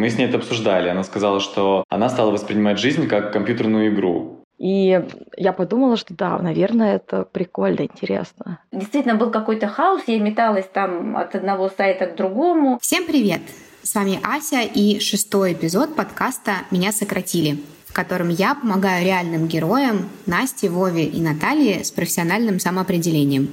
Мы с ней это обсуждали. Она сказала, что она стала воспринимать жизнь как компьютерную игру. И я подумала, что да, наверное, это прикольно, интересно. Действительно, был какой-то хаос, я металась там от одного сайта к другому. Всем привет! С вами Ася и шестой эпизод подкаста «Меня сократили», в котором я помогаю реальным героям Насте, Вове и Наталье с профессиональным самоопределением.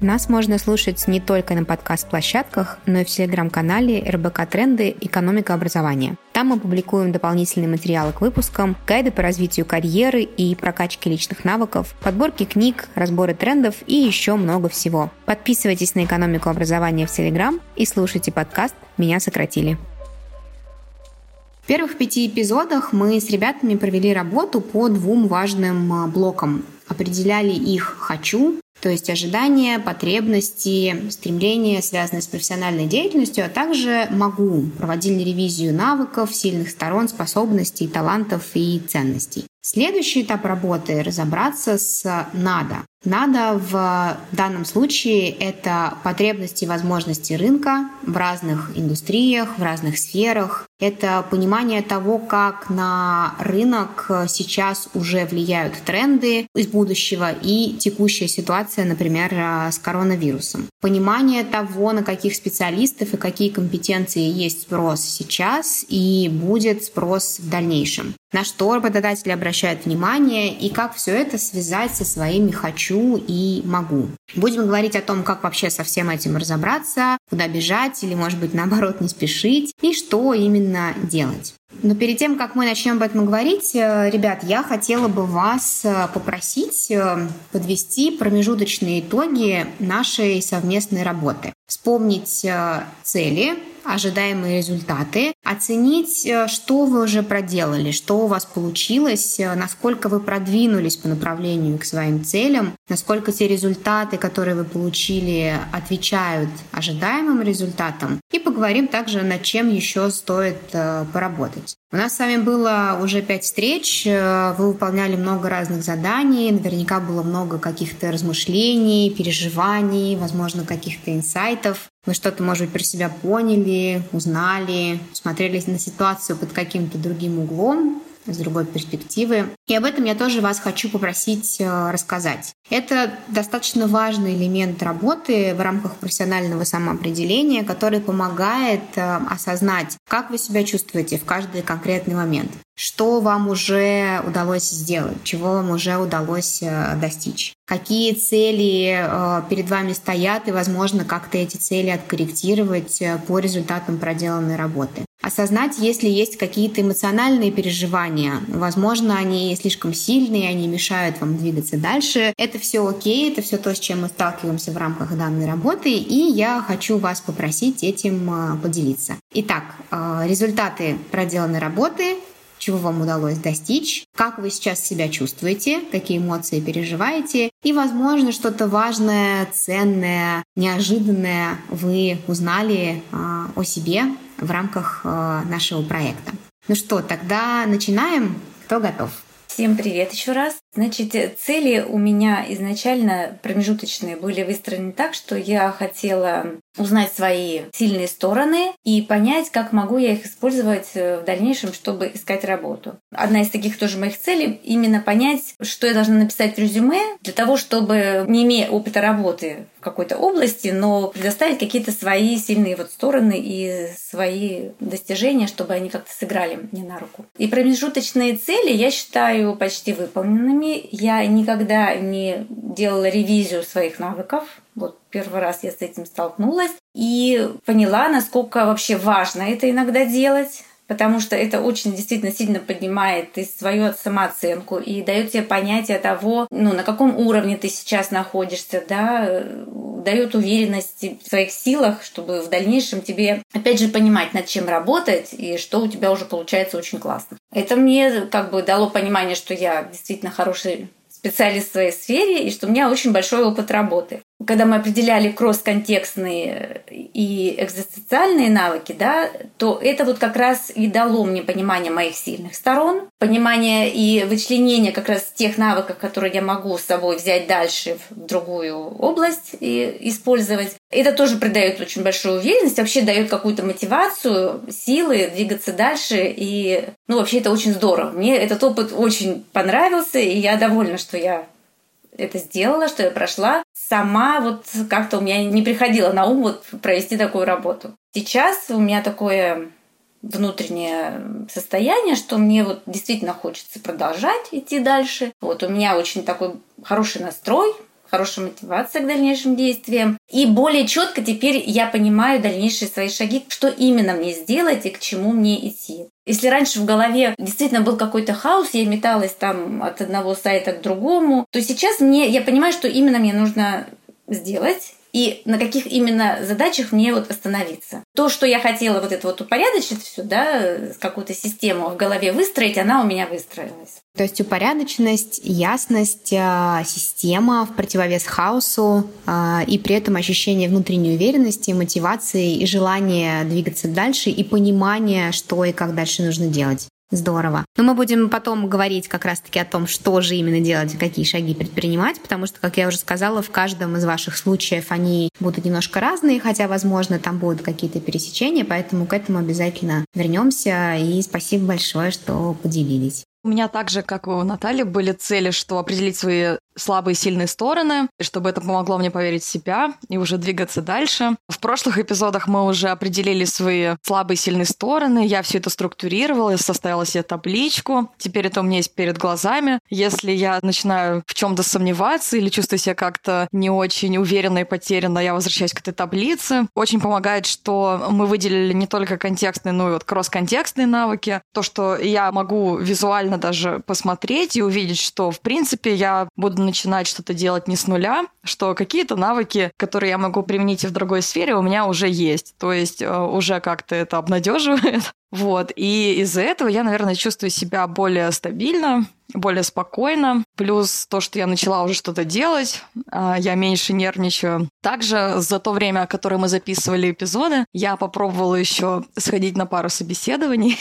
Нас можно слушать не только на подкаст-площадках, но и в телеграм-канале РБК Тренды «Экономика образования». Там мы публикуем дополнительные материалы к выпускам, гайды по развитию карьеры и прокачке личных навыков, подборки книг, разборы трендов и еще много всего. Подписывайтесь на «Экономику образования» в Телеграм и слушайте подкаст «Меня сократили». В первых пяти эпизодах мы с ребятами провели работу по двум важным а, блокам. Определяли их «хочу», то есть ожидания, потребности, стремления, связанные с профессиональной деятельностью, а также могу проводили ревизию навыков, сильных сторон, способностей, талантов и ценностей. Следующий этап работы – разобраться с «надо». «Надо» в данном случае – это потребности и возможности рынка в разных индустриях, в разных сферах. Это понимание того, как на рынок сейчас уже влияют тренды из будущего и текущая ситуация, например, с коронавирусом. Понимание того, на каких специалистов и какие компетенции есть спрос сейчас и будет спрос в дальнейшем на что работодатели обращают внимание и как все это связать со своими «хочу» и «могу». Будем говорить о том, как вообще со всем этим разобраться, куда бежать или, может быть, наоборот, не спешить и что именно делать. Но перед тем, как мы начнем об этом говорить, э, ребят, я хотела бы вас э, попросить э, подвести промежуточные итоги нашей совместной работы. Вспомнить цели, ожидаемые результаты, оценить, э, что вы уже проделали, что у вас получилось, э, насколько вы продвинулись по направлению к своим целям, насколько те результаты, которые вы получили, отвечают ожидаемым результатам. И поговорим также, над чем еще стоит э, поработать. У нас с вами было уже пять встреч, вы выполняли много разных заданий, наверняка было много каких-то размышлений, переживаний, возможно, каких-то инсайтов. Вы что-то, может быть, про себя поняли, узнали, смотрели на ситуацию под каким-то другим углом, с другой перспективы. И об этом я тоже вас хочу попросить э, рассказать. Это достаточно важный элемент работы в рамках профессионального самоопределения, который помогает э, осознать, как вы себя чувствуете в каждый конкретный момент что вам уже удалось сделать, чего вам уже удалось э, достичь, какие цели э, перед вами стоят и, возможно, как-то эти цели откорректировать э, по результатам проделанной работы. Осознать, если есть какие-то эмоциональные переживания, возможно, они слишком сильные, они мешают вам двигаться дальше. Это все окей, это все то, с чем мы сталкиваемся в рамках данной работы, и я хочу вас попросить этим поделиться. Итак, результаты проделанной работы чего вам удалось достичь, как вы сейчас себя чувствуете, какие эмоции переживаете, и, возможно, что-то важное, ценное, неожиданное вы узнали э, о себе в рамках э, нашего проекта. Ну что, тогда начинаем. Кто готов? Всем привет еще раз. Значит, цели у меня изначально промежуточные были выстроены так, что я хотела узнать свои сильные стороны и понять, как могу я их использовать э, в дальнейшем, чтобы искать работу. Одна из таких тоже моих целей — именно понять, что я должна написать в резюме для того, чтобы, не имея опыта работы в какой-то области, но предоставить какие-то свои сильные вот стороны и свои достижения, чтобы они как-то сыграли мне на руку. И промежуточные цели я считаю почти выполненными навыками. Я никогда не делала ревизию своих навыков. Вот первый раз я с этим столкнулась и поняла, насколько вообще важно это иногда делать потому что это очень действительно сильно поднимает и свою самооценку и дает тебе понятие того, ну, на каком уровне ты сейчас находишься, да, дает уверенность в своих силах, чтобы в дальнейшем тебе, опять же, понимать, над чем работать и что у тебя уже получается очень классно. Это мне как бы дало понимание, что я действительно хороший специалист в своей сфере и что у меня очень большой опыт работы. Когда мы определяли кросс-контекстные и экзистенциальные навыки, да, то это вот как раз и дало мне понимание моих сильных сторон, понимание и вычленение как раз тех навыков, которые я могу с собой взять дальше в другую область и использовать. Это тоже придает очень большую уверенность, вообще дает какую-то мотивацию, силы двигаться дальше. И, ну, вообще это очень здорово. Мне этот опыт очень понравился, и я довольна, что я это сделала, что я прошла. Сама вот как-то у меня не приходило на ум вот провести такую работу. Сейчас у меня такое внутреннее состояние, что мне вот действительно хочется продолжать идти дальше. Вот у меня очень такой хороший настрой, хорошая мотивация к дальнейшим действиям. И более четко теперь я понимаю дальнейшие свои шаги, что именно мне сделать и к чему мне идти. Если раньше в голове действительно был какой-то хаос, я металась там от одного сайта к другому, то сейчас мне, я понимаю, что именно мне нужно сделать, и на каких именно задачах мне вот остановиться. То, что я хотела вот это вот упорядочить все, да, какую-то систему в голове выстроить, она у меня выстроилась. То есть упорядоченность, ясность, а, система в противовес хаосу а, и при этом ощущение внутренней уверенности, мотивации и желание двигаться дальше и понимание, что и как дальше нужно делать. Здорово. Но мы будем потом говорить как раз-таки о том, что же именно делать какие шаги предпринимать, потому что, как я уже сказала, в каждом из ваших случаев они будут немножко разные, хотя, возможно, там будут какие-то пересечения, поэтому к этому обязательно вернемся. И спасибо большое, что поделились. У меня также, как у Натальи, были цели, что определить свои слабые и сильные стороны, и чтобы это помогло мне поверить в себя и уже двигаться дальше. В прошлых эпизодах мы уже определили свои слабые и сильные стороны, я все это структурировала, составила себе табличку. Теперь это у меня есть перед глазами. Если я начинаю в чем-то сомневаться или чувствую себя как-то не очень уверенно и потерянно, я возвращаюсь к этой таблице. Очень помогает, что мы выделили не только контекстные, но и вот кросс-контекстные навыки. То, что я могу визуально даже посмотреть и увидеть, что, в принципе, я буду начинать что-то делать не с нуля, что какие-то навыки, которые я могу применить и в другой сфере, у меня уже есть. То есть э, уже как-то это обнадеживает. Вот. И из-за этого я, наверное, чувствую себя более стабильно, более спокойно. Плюс то, что я начала уже что-то делать, а, я меньше нервничаю. Также за то время, которое мы записывали эпизоды, я попробовала еще сходить на пару собеседований.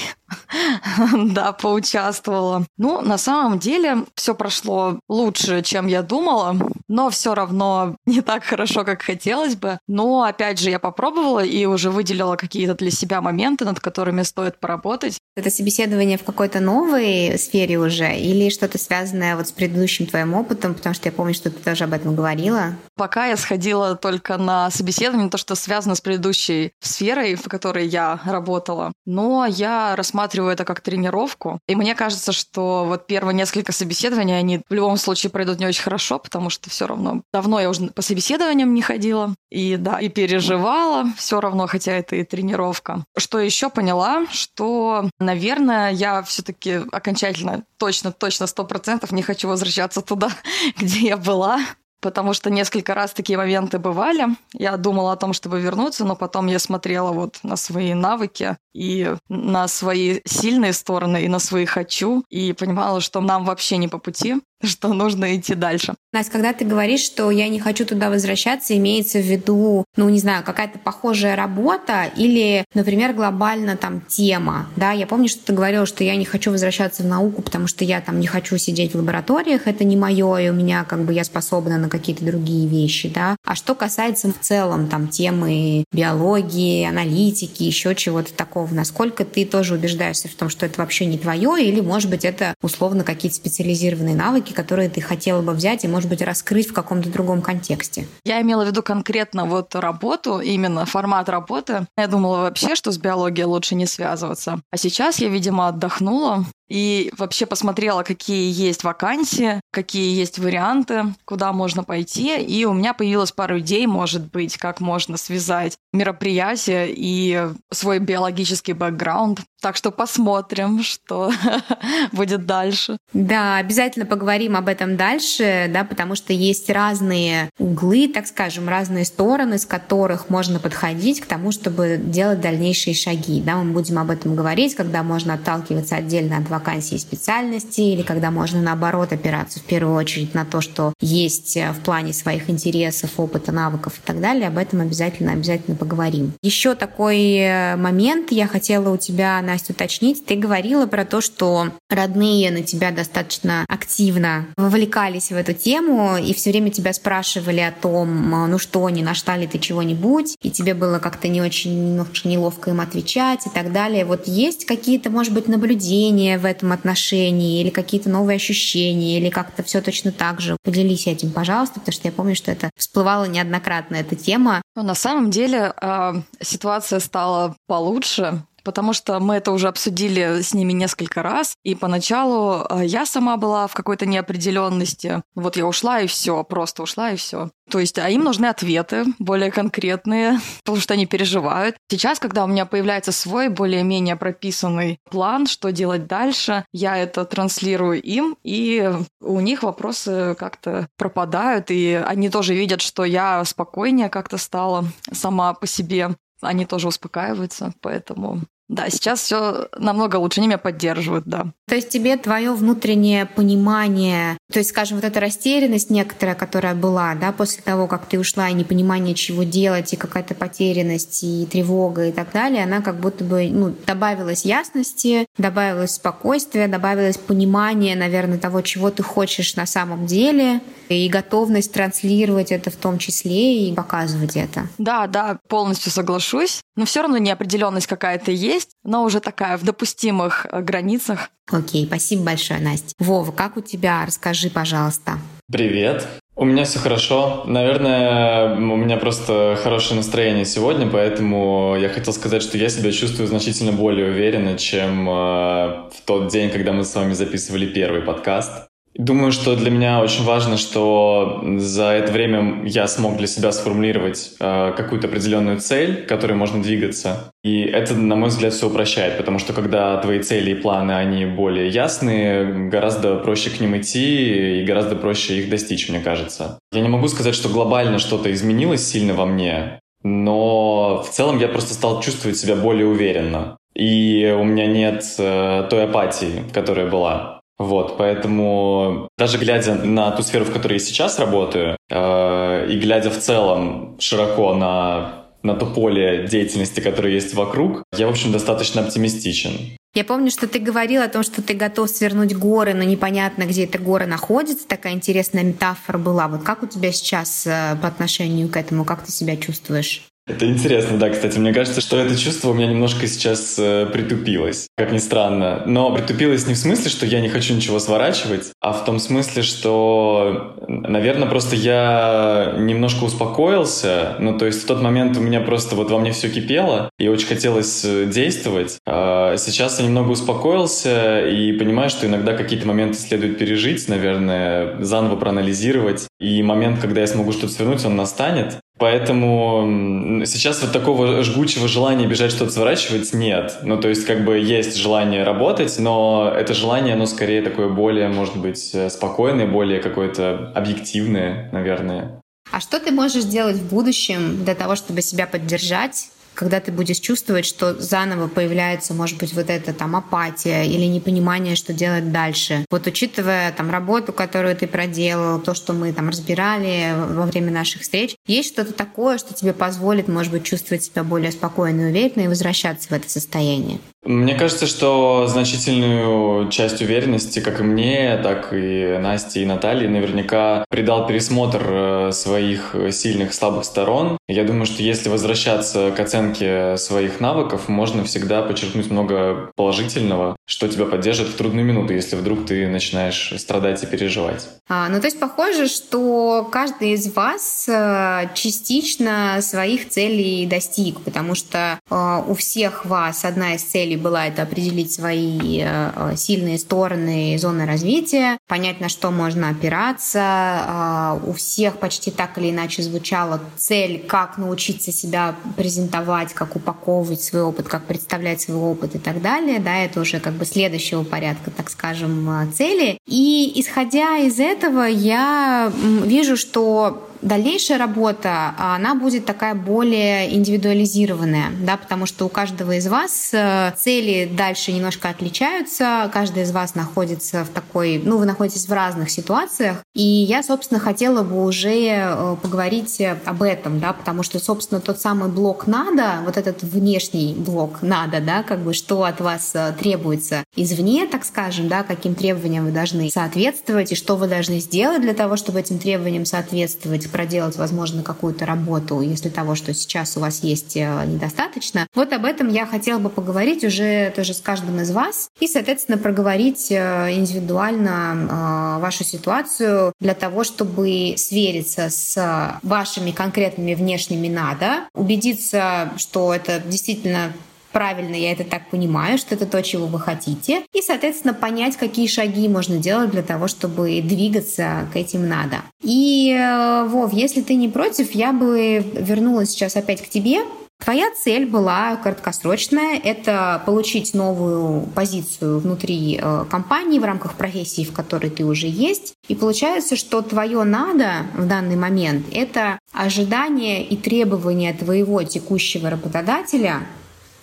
да, поучаствовала. Ну, на самом деле, все прошло лучше, чем я думала, но все равно не так хорошо, как хотелось бы. Но, опять же, я попробовала и уже выделила какие-то для себя моменты, над которыми стоит поработать. Это собеседование в какой-то новой сфере уже или что-то связанное вот с предыдущим твоим опытом, потому что я помню, что ты тоже об этом говорила. Пока я сходила только на собеседование, то, что связано с предыдущей сферой, в которой я работала. Но я рассматриваю это как тренировку. И мне кажется, что вот первые несколько собеседований, они в любом случае пройдут не очень хорошо, потому что все равно давно я уже по собеседованиям не ходила. И да, и переживала все равно, хотя это и тренировка. Что еще поняла, что, наверное, я все-таки окончательно точно, точно сто процентов не хочу возвращаться туда, где я была потому что несколько раз такие моменты бывали. Я думала о том, чтобы вернуться, но потом я смотрела вот на свои навыки и на свои сильные стороны, и на свои «хочу», и понимала, что нам вообще не по пути, что нужно идти дальше. Настя, когда ты говоришь, что я не хочу туда возвращаться, имеется в виду, ну, не знаю, какая-то похожая работа или, например, глобально там тема, да? Я помню, что ты говорила, что я не хочу возвращаться в науку, потому что я там не хочу сидеть в лабораториях, это не мое, и у меня как бы я способна на какие-то другие вещи, да? А что касается в целом там темы биологии, аналитики, еще чего-то такого, насколько ты тоже убеждаешься в том, что это вообще не твое, или, может быть, это условно какие-то специализированные навыки, которые ты хотела бы взять и, может быть, раскрыть в каком-то другом контексте. Я имела в виду конкретно вот работу, именно формат работы. Я думала вообще, что с биологией лучше не связываться. А сейчас я, видимо, отдохнула и вообще посмотрела, какие есть вакансии, какие есть варианты, куда можно пойти. И у меня появилась пару идей, может быть, как можно связать мероприятие и свой биологический бэкграунд. Так что посмотрим, что будет дальше. Да, обязательно поговорим об этом дальше, да, потому что есть разные углы, так скажем, разные стороны, с которых можно подходить к тому, чтобы делать дальнейшие шаги. Да, мы будем об этом говорить, когда можно отталкиваться отдельно от вакансий вакансии специальности, или когда можно, наоборот, опираться в первую очередь на то, что есть э, в плане своих интересов, опыта, навыков и так далее. Об этом обязательно, обязательно поговорим. Еще такой э, момент я хотела у тебя, Настя, уточнить. Ты говорила про то, что родные на тебя достаточно активно вовлекались в эту тему и все время тебя спрашивали о том, ну что, не нашла ли ты чего-нибудь, и тебе было как-то не очень немножко неловко им отвечать и так далее. Вот есть какие-то, может быть, наблюдения в этом отношении или какие-то новые ощущения, или как-то все точно так же? Поделись этим, пожалуйста, потому что я помню, что это всплывала неоднократно эта тема. Ну, на самом деле э, ситуация стала получше потому что мы это уже обсудили с ними несколько раз, и поначалу э, я сама была в какой-то неопределенности. Вот я ушла и все, просто ушла и все. То есть, а им нужны ответы более конкретные, потому что они переживают. Сейчас, когда у меня появляется свой более-менее прописанный план, что делать дальше, я это транслирую им, и у них вопросы как-то пропадают, и они тоже видят, что я спокойнее как-то стала сама по себе они тоже успокаиваются, поэтому да, сейчас все намного лучше, они меня поддерживают, да. То есть тебе твое внутреннее понимание, то есть, скажем, вот эта растерянность некоторая, которая была, да, после того, как ты ушла, и непонимание, чего делать, и какая-то потерянность, и тревога, и так далее, она как будто бы, ну, добавилась ясности, добавилось спокойствие, добавилось понимание, наверное, того, чего ты хочешь на самом деле, и готовность транслировать это в том числе и показывать это. Да, да, полностью соглашусь, но все равно неопределенность какая-то есть, есть, но уже такая в допустимых э, границах. Окей, спасибо большое, Настя. Вова, как у тебя? Расскажи, пожалуйста. Привет. У меня все хорошо. Наверное, у меня просто хорошее настроение сегодня, поэтому я хотел сказать, что я себя чувствую значительно более уверенно, чем э, в тот день, когда мы с вами записывали первый подкаст. Думаю, что для меня очень важно, что за это время я смог для себя сформулировать э, какую-то определенную цель, к которой можно двигаться. И это, на мой взгляд, все упрощает, потому что когда твои цели и планы, они более ясные, гораздо проще к ним идти и гораздо проще их достичь, мне кажется. Я не могу сказать, что глобально что-то изменилось сильно во мне, но в целом я просто стал чувствовать себя более уверенно. И у меня нет э, той апатии, которая была. Вот, поэтому даже глядя на ту сферу, в которой я сейчас работаю, э, и глядя в целом широко на, на то поле деятельности, которое есть вокруг, я, в общем, достаточно оптимистичен. Я помню, что ты говорил о том, что ты готов свернуть горы, но непонятно, где эта гора находится. Такая интересная метафора была. Вот как у тебя сейчас э, по отношению к этому, как ты себя чувствуешь? Это интересно, да, кстати. Мне кажется, что это чувство у меня немножко сейчас э, притупилось, как ни странно. Но притупилось не в смысле, что я не хочу ничего сворачивать, а в том смысле, что, наверное, просто я немножко успокоился. Ну, то есть в тот момент у меня просто вот во мне все кипело, и очень хотелось э, действовать. А сейчас я немного успокоился и понимаю, что иногда какие-то моменты следует пережить, наверное, заново проанализировать. И момент, когда я смогу что-то свернуть, он настанет. Поэтому сейчас вот такого жгучего желания бежать что-то сворачивать нет. Ну, то есть как бы есть желание работать, но это желание, оно скорее такое более, может быть, э, спокойное, более какое-то объективное, наверное. А что ты можешь сделать в будущем для того, чтобы себя поддержать когда ты будешь чувствовать, что заново появляется, может быть, вот эта там апатия или непонимание, что делать дальше. Вот учитывая там работу, которую ты проделал, то, что мы там разбирали во время наших встреч, есть что-то такое, что тебе позволит, может быть, чувствовать себя более спокойно и уверенно и возвращаться в это состояние? Мне кажется, что значительную часть уверенности, как и мне, так и Насте и Наталье, наверняка придал пересмотр э, своих сильных слабых сторон. Я думаю, что если возвращаться к оценке своих навыков, можно всегда подчеркнуть много положительного, что тебя поддержит в трудную минуту, если вдруг ты начинаешь страдать и переживать. А, ну, то есть похоже, что каждый из вас э, частично своих целей достиг, потому что э, у всех вас одна из целей была это определить свои э, сильные стороны и зоны развития, понять, на что можно опираться. А, у всех почти так или иначе звучала цель, как научиться себя презентовать, как упаковывать свой опыт, как представлять свой опыт и так далее. Да, это уже как бы следующего порядка, так скажем, э, цели. И исходя из этого, я вижу, что дальнейшая работа, она будет такая более индивидуализированная, да, потому что у каждого из вас э, цели дальше немножко отличаются, каждый из вас находится в такой, ну, вы находитесь в разных ситуациях, и я, собственно, хотела бы уже э, поговорить об этом, да, потому что, собственно, тот самый блок «надо», вот этот внешний блок «надо», да, как бы что от вас э, требуется извне, так скажем, да, каким требованиям вы должны соответствовать и что вы должны сделать для того, чтобы этим требованиям соответствовать, проделать, возможно, какую-то работу, если того, что сейчас у вас есть, э, недостаточно. Вот об этом я хотела бы поговорить уже тоже с каждым из вас и, соответственно, проговорить э, индивидуально вашу ситуацию для того, чтобы свериться с вашими конкретными внешними надо, убедиться, что это действительно правильно я это так понимаю, что это то, чего вы хотите, и, соответственно, понять, какие шаги можно делать для того, чтобы двигаться к этим надо. И, э, Вов, если ты не против, я бы вернулась сейчас опять к тебе, Твоя цель была краткосрочная – это получить новую позицию внутри э, компании в рамках профессии, в которой ты уже есть. И получается, что твое «надо» в данный момент – это ожидание и требования твоего текущего работодателя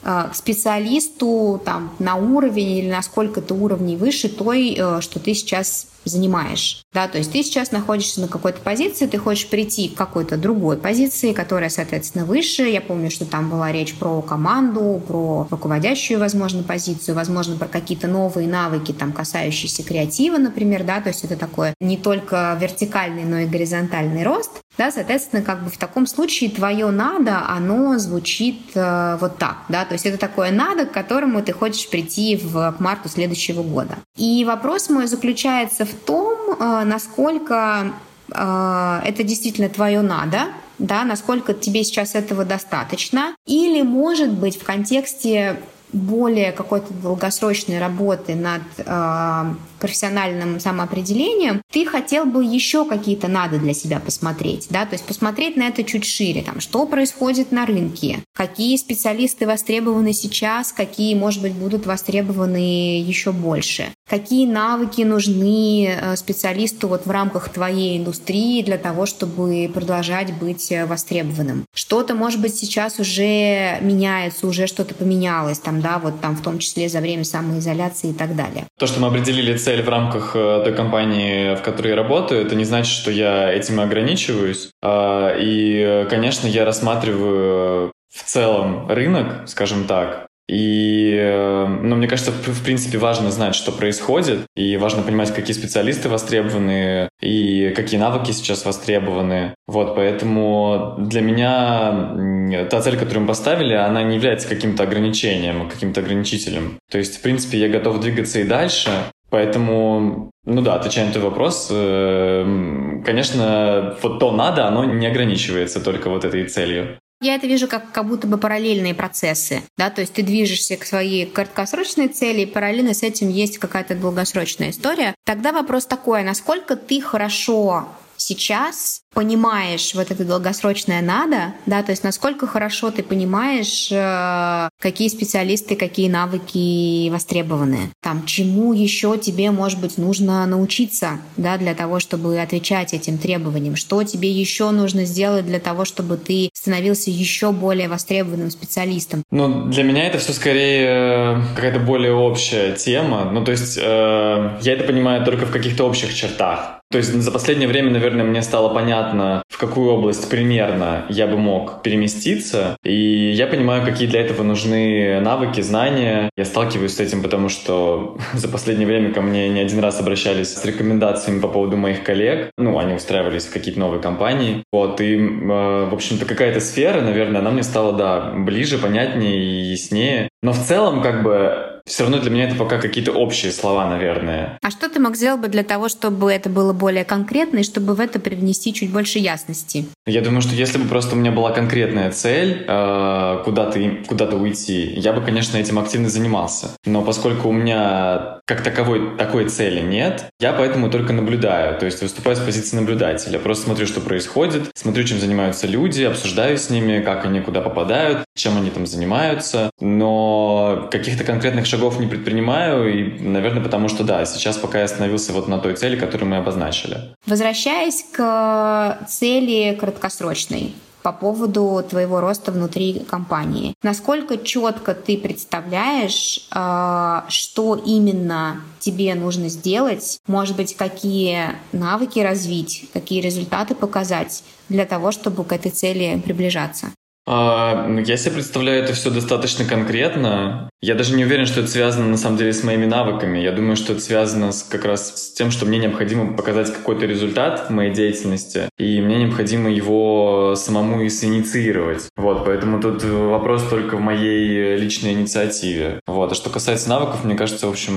к специалисту там, на уровень или на сколько-то уровней выше той, э, что ты сейчас занимаешь. Да, то есть ты сейчас находишься на какой-то позиции, ты хочешь прийти к какой-то другой позиции, которая, соответственно, выше. Я помню, что там была речь про команду, про руководящую, возможно, позицию, возможно, про какие-то новые навыки, там, касающиеся креатива, например, да, то есть это такое не только вертикальный, но и горизонтальный рост. Да, соответственно, как бы в таком случае твое надо, оно звучит э, вот так, да, то есть это такое надо, к которому ты хочешь прийти в, к марту следующего года. И вопрос мой заключается в том, э, насколько э, это действительно твое надо, да, насколько тебе сейчас этого достаточно, или, может быть, в контексте более какой-то долгосрочной работы над э, профессиональным самоопределением, ты хотел бы еще какие-то надо для себя посмотреть, да, то есть посмотреть на это чуть шире, там, что происходит на рынке, какие специалисты востребованы сейчас, какие, может быть, будут востребованы еще больше, какие навыки нужны э, специалисту вот в рамках твоей индустрии для того, чтобы продолжать быть востребованным. Что-то, может быть, сейчас уже меняется, уже что-то поменялось, там, да, вот там в том числе за время самоизоляции и так далее. То, что мы определили цель в рамках э, той компании, в которой я работаю, это не значит, что я этим ограничиваюсь. А, и, конечно, я рассматриваю в целом рынок, скажем так, и, э, ну, мне кажется, в принципе, важно знать, что происходит, и важно понимать, какие специалисты востребованы, и какие навыки сейчас востребованы. Вот, поэтому для меня та цель, которую мы поставили, она не является каким-то ограничением, каким-то ограничителем. То есть, в принципе, я готов двигаться и дальше, Поэтому, ну да, отвечая на твой вопрос, э, конечно, вот то надо, оно не ограничивается только вот этой целью. Я это вижу как, как будто бы параллельные процессы, да, то есть ты движешься к своей краткосрочной цели, и параллельно с этим есть какая-то долгосрочная история. Тогда вопрос такой, а насколько ты хорошо сейчас понимаешь вот это долгосрочное надо, да, то есть насколько хорошо ты понимаешь, э, какие специалисты, какие навыки востребованы, там, чему еще тебе, может быть, нужно научиться, да, для того, чтобы отвечать этим требованиям, что тебе еще нужно сделать для того, чтобы ты становился еще более востребованным специалистом. Ну, для меня это все скорее э, какая-то более общая тема, ну, то есть э, я это понимаю только в каких-то общих чертах, то есть за последнее время, наверное, мне стало понятно, в какую область примерно я бы мог переместиться. И я понимаю, какие для этого нужны навыки, знания. Я сталкиваюсь с этим, потому что за последнее время ко мне не один раз обращались с рекомендациями по поводу моих коллег. Ну, они устраивались в какие-то новые компании. Вот, и, э, в общем-то, какая-то сфера, наверное, она мне стала, да, ближе, понятнее и яснее. Но в целом, как бы, все равно для меня это пока какие-то общие слова, наверное. А что ты мог сделать бы для того, чтобы это было более конкретно и чтобы в это привнести чуть больше ясности? Я думаю, что если бы просто у меня была конкретная цель э, куда-то куда уйти, я бы, конечно, этим активно занимался. Но поскольку у меня как таковой такой цели нет. Я поэтому только наблюдаю, то есть выступаю с позиции наблюдателя. Просто смотрю, что происходит, смотрю, чем занимаются люди, обсуждаю с ними, как они куда попадают, чем они там занимаются. Но каких-то конкретных шагов не предпринимаю, и, наверное, потому что, да, сейчас пока я остановился вот на той цели, которую мы обозначили. Возвращаясь к цели краткосрочной, по поводу твоего роста внутри компании. Насколько четко ты представляешь, э, что именно тебе нужно сделать, может быть, какие навыки развить, какие результаты показать для того, чтобы к этой цели приближаться? А, я себе представляю это все достаточно конкретно. Я даже не уверен, что это связано на самом деле с моими навыками. Я думаю, что это связано с, как раз с тем, что мне необходимо показать какой-то результат в моей деятельности, и мне необходимо его самому и синициировать. Вот, поэтому тут вопрос только в моей личной инициативе. Вот, а что касается навыков, мне кажется, в общем,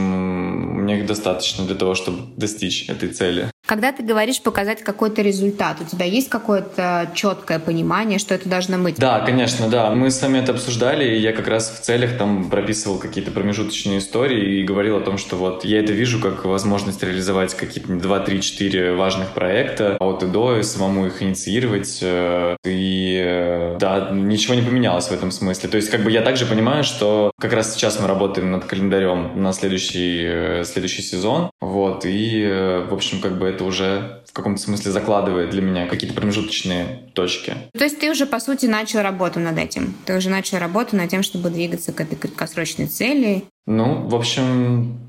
мне их достаточно для того, чтобы достичь этой цели. Когда ты говоришь показать какой-то результат, у тебя есть какое-то четкое понимание, что это должно быть? Да, конечно, да. Мы с вами это обсуждали, и я как раз в целях там прописывал какие-то промежуточные истории и говорил о том, что вот я это вижу как возможность реализовать какие-то 2, 3, 4 важных проекта от и до, и самому их инициировать. Э, и э, да, ничего не поменялось в этом смысле. То есть как бы я также понимаю, что как раз сейчас мы работаем над календарем на следующий, э, следующий сезон. Вот, и, в общем, как бы это уже в каком-то смысле закладывает для меня какие-то промежуточные точки. То есть ты уже, по сути, начал работу над этим? Ты уже начал работу над тем, чтобы двигаться к этой краткосрочной цели? Ну, в общем,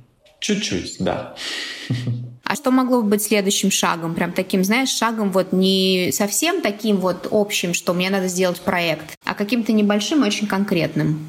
чуть-чуть, да. А что могло бы быть следующим шагом? Прям таким, знаешь, шагом вот не совсем таким вот общим, что мне надо сделать проект, а каким-то небольшим, очень конкретным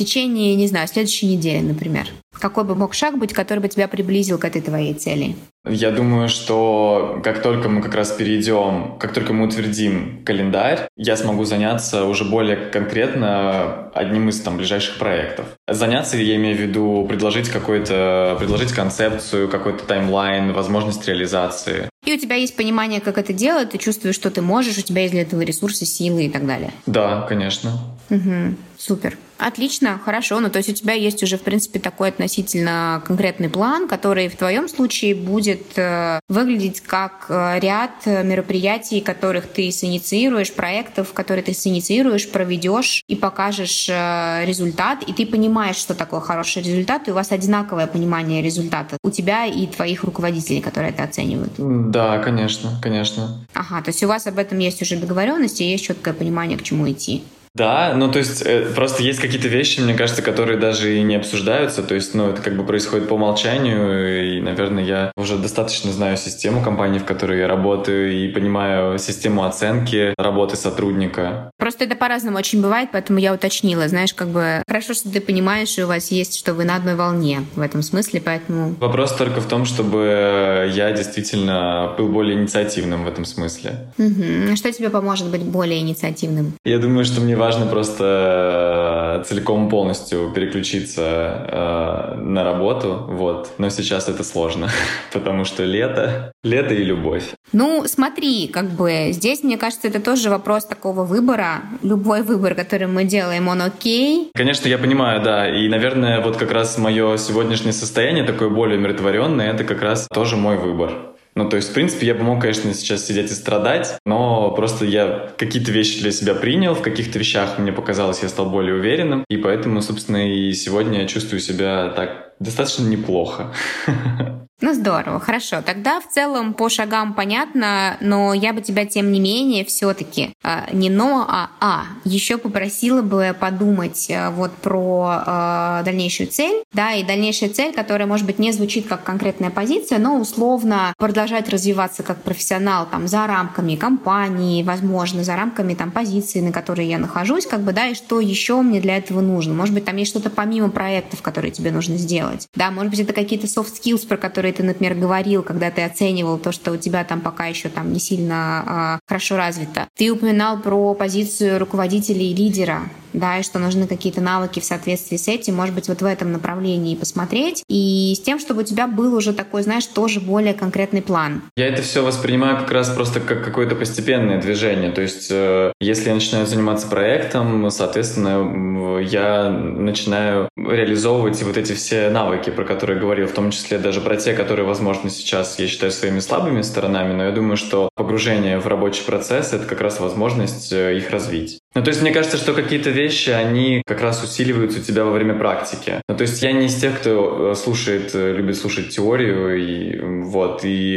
течение, не знаю, следующей недели, например? Какой бы мог шаг быть, который бы тебя приблизил к этой твоей цели? Я думаю, что как только мы как раз перейдем, как только мы утвердим календарь, я смогу заняться уже более конкретно одним из там ближайших проектов. Заняться, я имею в виду, предложить какой-то, предложить концепцию, какой-то таймлайн, возможность реализации. И у тебя есть понимание, как это делать, ты чувствуешь, что ты можешь, у тебя есть для этого ресурсы, силы и так далее. Да, конечно. Угу. Супер. Отлично, хорошо. Ну, то есть у тебя есть уже, в принципе, такой относительно конкретный план, который в твоем случае будет э, выглядеть как э, ряд мероприятий, которых ты синициируешь, проектов, которые ты синициируешь, проведешь и покажешь э, результат, и ты понимаешь, что такое хороший результат, и у вас одинаковое понимание результата у тебя и твоих руководителей, которые это оценивают. Да, конечно, конечно. Ага, то есть у вас об этом есть уже договоренность и есть четкое понимание, к чему идти. Да, ну то есть э, просто есть какие-то вещи, мне кажется, которые даже и не обсуждаются, то есть, ну, это как бы происходит по умолчанию, и, наверное, я уже достаточно знаю систему компании, в которой я работаю, и понимаю систему оценки работы сотрудника. Просто это по-разному очень бывает, поэтому я уточнила, знаешь, как бы хорошо, что ты понимаешь, и у вас есть, что вы на одной волне в этом смысле, поэтому... Вопрос только в том, чтобы я действительно был более инициативным в этом смысле. Угу. Что тебе поможет быть более инициативным? Я думаю, что мне важно просто э, целиком полностью переключиться э, на работу, вот. Но сейчас это сложно, потому что лето, лето и любовь. Ну, смотри, как бы здесь, мне кажется, это тоже вопрос такого выбора. Любой выбор, который мы делаем, он окей. Конечно, я понимаю, да. И, наверное, вот как раз мое сегодняшнее состояние такое более умиротворенное, это как раз тоже мой выбор. Ну, то есть, в принципе, я бы мог, конечно, сейчас сидеть и страдать, но просто я какие-то вещи для себя принял, в каких-то вещах мне показалось, я стал более уверенным, и поэтому, собственно, и сегодня я чувствую себя так достаточно неплохо. Ну здорово, хорошо. Тогда в целом по шагам понятно, но я бы тебя тем не менее все-таки э, не но, а а еще попросила бы подумать э, вот про э, дальнейшую цель, да, и дальнейшая цель, которая, может быть, не звучит как конкретная позиция, но условно продолжать развиваться как профессионал там за рамками компании, возможно, за рамками там позиции, на которой я нахожусь, как бы, да, и что еще мне для этого нужно. Может быть, там есть что-то помимо проектов, которые тебе нужно сделать. Да, может быть, это какие-то soft skills, про которые которые ты, например, говорил, когда ты оценивал то, что у тебя там пока еще там не сильно а, хорошо развито. Ты упоминал про позицию руководителя и лидера да, и что нужны какие-то навыки в соответствии с этим, может быть, вот в этом направлении посмотреть, и с тем, чтобы у тебя был уже такой, знаешь, тоже более конкретный план. Я это все воспринимаю как раз просто как какое-то постепенное движение, то есть э, если я начинаю заниматься проектом, соответственно, я начинаю реализовывать вот эти все навыки, про которые говорил, в том числе даже про те, которые, возможно, сейчас я считаю своими слабыми сторонами, но я думаю, что погружение в рабочий процесс — это как раз возможность э, их развить. Ну, то есть мне кажется, что какие-то вещи, они как раз усиливаются у тебя во время практики. Ну, то есть я не из тех, кто э, слушает, э, любит слушать теорию, и вот, и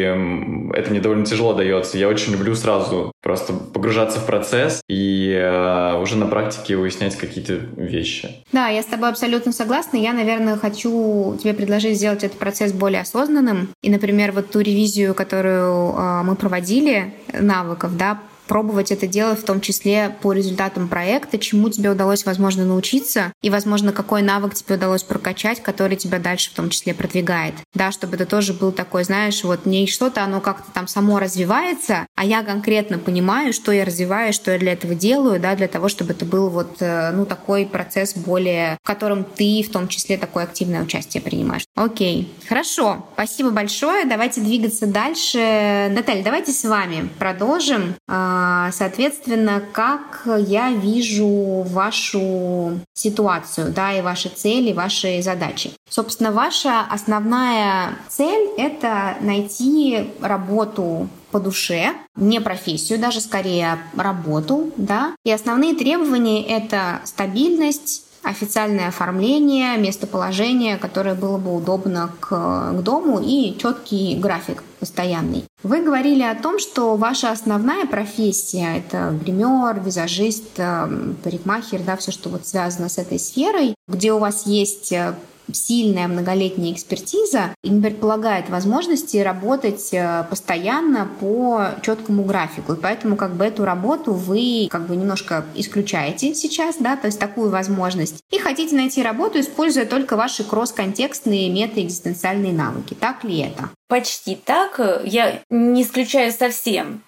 это мне довольно тяжело дается. Я очень люблю сразу просто погружаться в процесс и э, уже на практике выяснять какие-то вещи. Да, я с тобой абсолютно согласна. Я, наверное, хочу тебе предложить сделать этот процесс более осознанным. И, например, вот ту ревизию, которую э, мы проводили навыков, да, пробовать это делать в том числе по результатам проекта, чему тебе удалось, возможно, научиться, и, возможно, какой навык тебе удалось прокачать, который тебя дальше в том числе продвигает. Да, чтобы это тоже был такой, знаешь, вот не что-то, оно как-то там само развивается, а я конкретно понимаю, что я развиваю, что я для этого делаю, да, для того, чтобы это был вот, э, ну, такой процесс более, в котором ты в том числе такое активное участие принимаешь. Окей, хорошо, спасибо большое, давайте двигаться дальше. Наталья, давайте с вами продолжим. А, соответственно, как я вижу вашу ситуацию, да, и ваши цели, ваши задачи. Собственно, ваша основная цель — это найти работу по душе, не профессию, даже скорее работу, да. И основные требования — это стабильность, официальное оформление, местоположение, которое было бы удобно к, к дому и четкий график постоянный. Вы говорили о том, что ваша основная профессия — это гример, визажист, эм, парикмахер, да, все, что вот связано с этой сферой, где у вас есть э, сильная многолетняя экспертиза не предполагает возможности работать э, постоянно по четкому графику. И поэтому как бы эту работу вы как бы немножко исключаете сейчас, да, то есть такую возможность. И хотите найти работу, используя только ваши кросс-контекстные мета-экзистенциальные навыки. Так ли это? Почти так. Я не исключаю совсем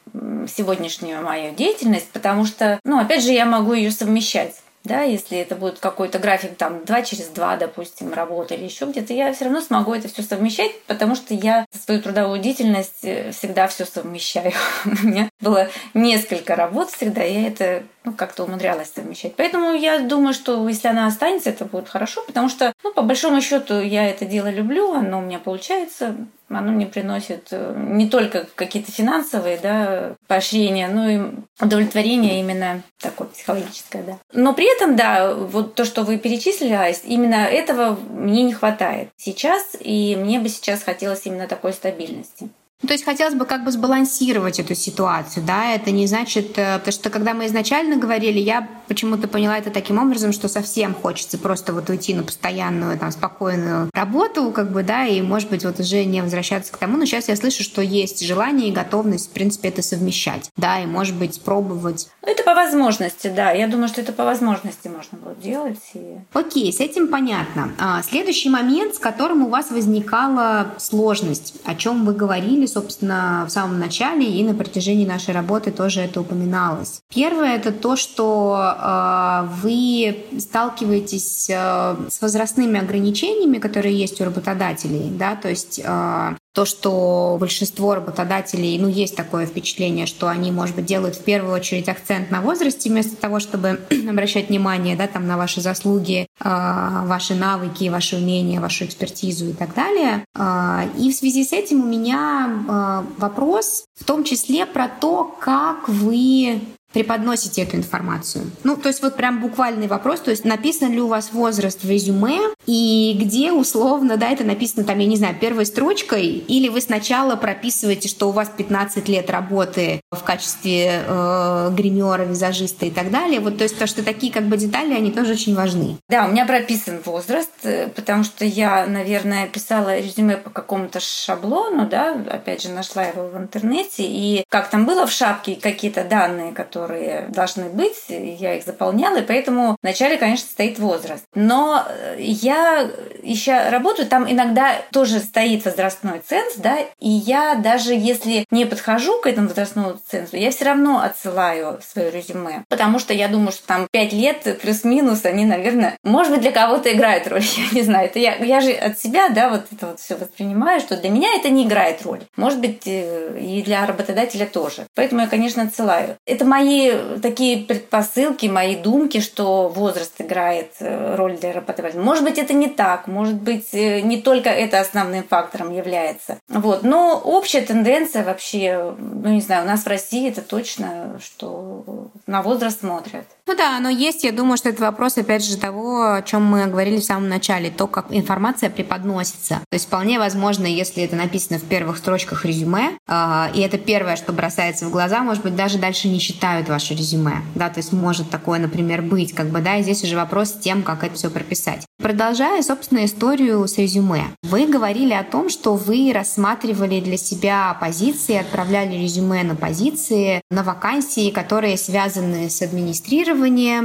сегодняшнюю мою деятельность, потому что, ну, опять же, я могу ее совмещать да, если это будет какой-то график там 2 через 2, допустим, работы или еще где-то, я все равно смогу это все совмещать, потому что я свою трудовую деятельность э, всегда все совмещаю. У меня было несколько работ всегда, я это ну, как-то умудрялась совмещать. Поэтому я думаю, что если она останется, это будет хорошо, потому что, ну, по большому счету, я это дело люблю, оно у меня получается, оно мне приносит э, не только какие-то финансовые да, поощрения, но и удовлетворение именно такое психологическое, да. Но при этом, да, вот то, что вы перечислили, именно этого мне не хватает сейчас, и мне бы сейчас хотелось именно такой стабильности. Ну, то есть хотелось бы как бы сбалансировать эту ситуацию, да, это не значит, э, потому что когда мы изначально говорили, я почему-то поняла это таким образом, что совсем хочется просто вот уйти на постоянную, там, спокойную работу, как бы, да, и, может быть, вот уже не возвращаться к тому, но сейчас я слышу, что есть желание и готовность, в принципе, это совмещать, да, и, может быть, пробовать. Ну, это по возможности, да, я думаю, что это по возможности можно будет делать. И... Окей, с этим понятно. А, следующий момент, с которым у вас возникала сложность, о чем вы говорили, собственно, в самом начале и на протяжении нашей работы тоже это упоминалось. Первое — это то, что э, вы сталкиваетесь э, с возрастными ограничениями, которые есть у работодателей, да, то есть э, то, что большинство работодателей, ну, есть такое впечатление, что они, может быть, делают в первую очередь акцент на возрасте, вместо того, чтобы обращать внимание, да, там, на ваши заслуги, э, ваши навыки, ваши умения, вашу экспертизу и так далее. Э, и в связи с этим у меня э, вопрос в том числе про то, как вы преподносите эту информацию? Ну, то есть вот прям буквальный вопрос, то есть написан ли у вас возраст в резюме, и где условно, да, это написано там, я не знаю, первой строчкой, или вы сначала прописываете, что у вас 15 лет работы в качестве э, гримера, визажиста и так далее. Вот, то есть то, что такие как бы детали, они тоже очень важны. Да, у меня прописан возраст, э, потому что я, наверное, писала резюме по какому-то шаблону, да, опять же, нашла его в интернете, и как там было в шапке какие-то данные, которые которые должны быть, я их заполняла, и поэтому вначале, конечно, стоит возраст. Но э, я еще работаю, там иногда тоже стоит возрастной ценз, да, и я даже если не подхожу к этому возрастному цензу, я все равно отсылаю свое резюме, потому что я думаю, что там 5 лет плюс-минус, они, наверное, может быть, для кого-то играют роль, я не знаю. Это я, я же от себя, да, вот это вот все воспринимаю, что для меня это не играет роль. Может быть, э, и для работодателя тоже. Поэтому я, конечно, отсылаю. Это мои такие предпосылки, мои думки, что возраст играет э, роль для работодателя. Может быть, это не так. Может быть, э, не только это основным фактором является. Вот. Но общая тенденция вообще, ну не знаю, у нас в России это точно, что на возраст смотрят. Ну да, но есть, я думаю, что это вопрос, опять же, того, о чем мы говорили в самом начале, то, как информация преподносится. То есть вполне возможно, если это написано в первых строчках резюме, э, и это первое, что бросается в глаза, может быть, даже дальше не читают ваше резюме. Да, то есть может такое, например, быть, как бы, да, и здесь уже вопрос с тем, как это все прописать. Продолжая, собственно, историю с резюме. Вы говорили о том, что вы рассматривали для себя позиции, отправляли резюме на позиции, на вакансии, которые связаны с администрированием,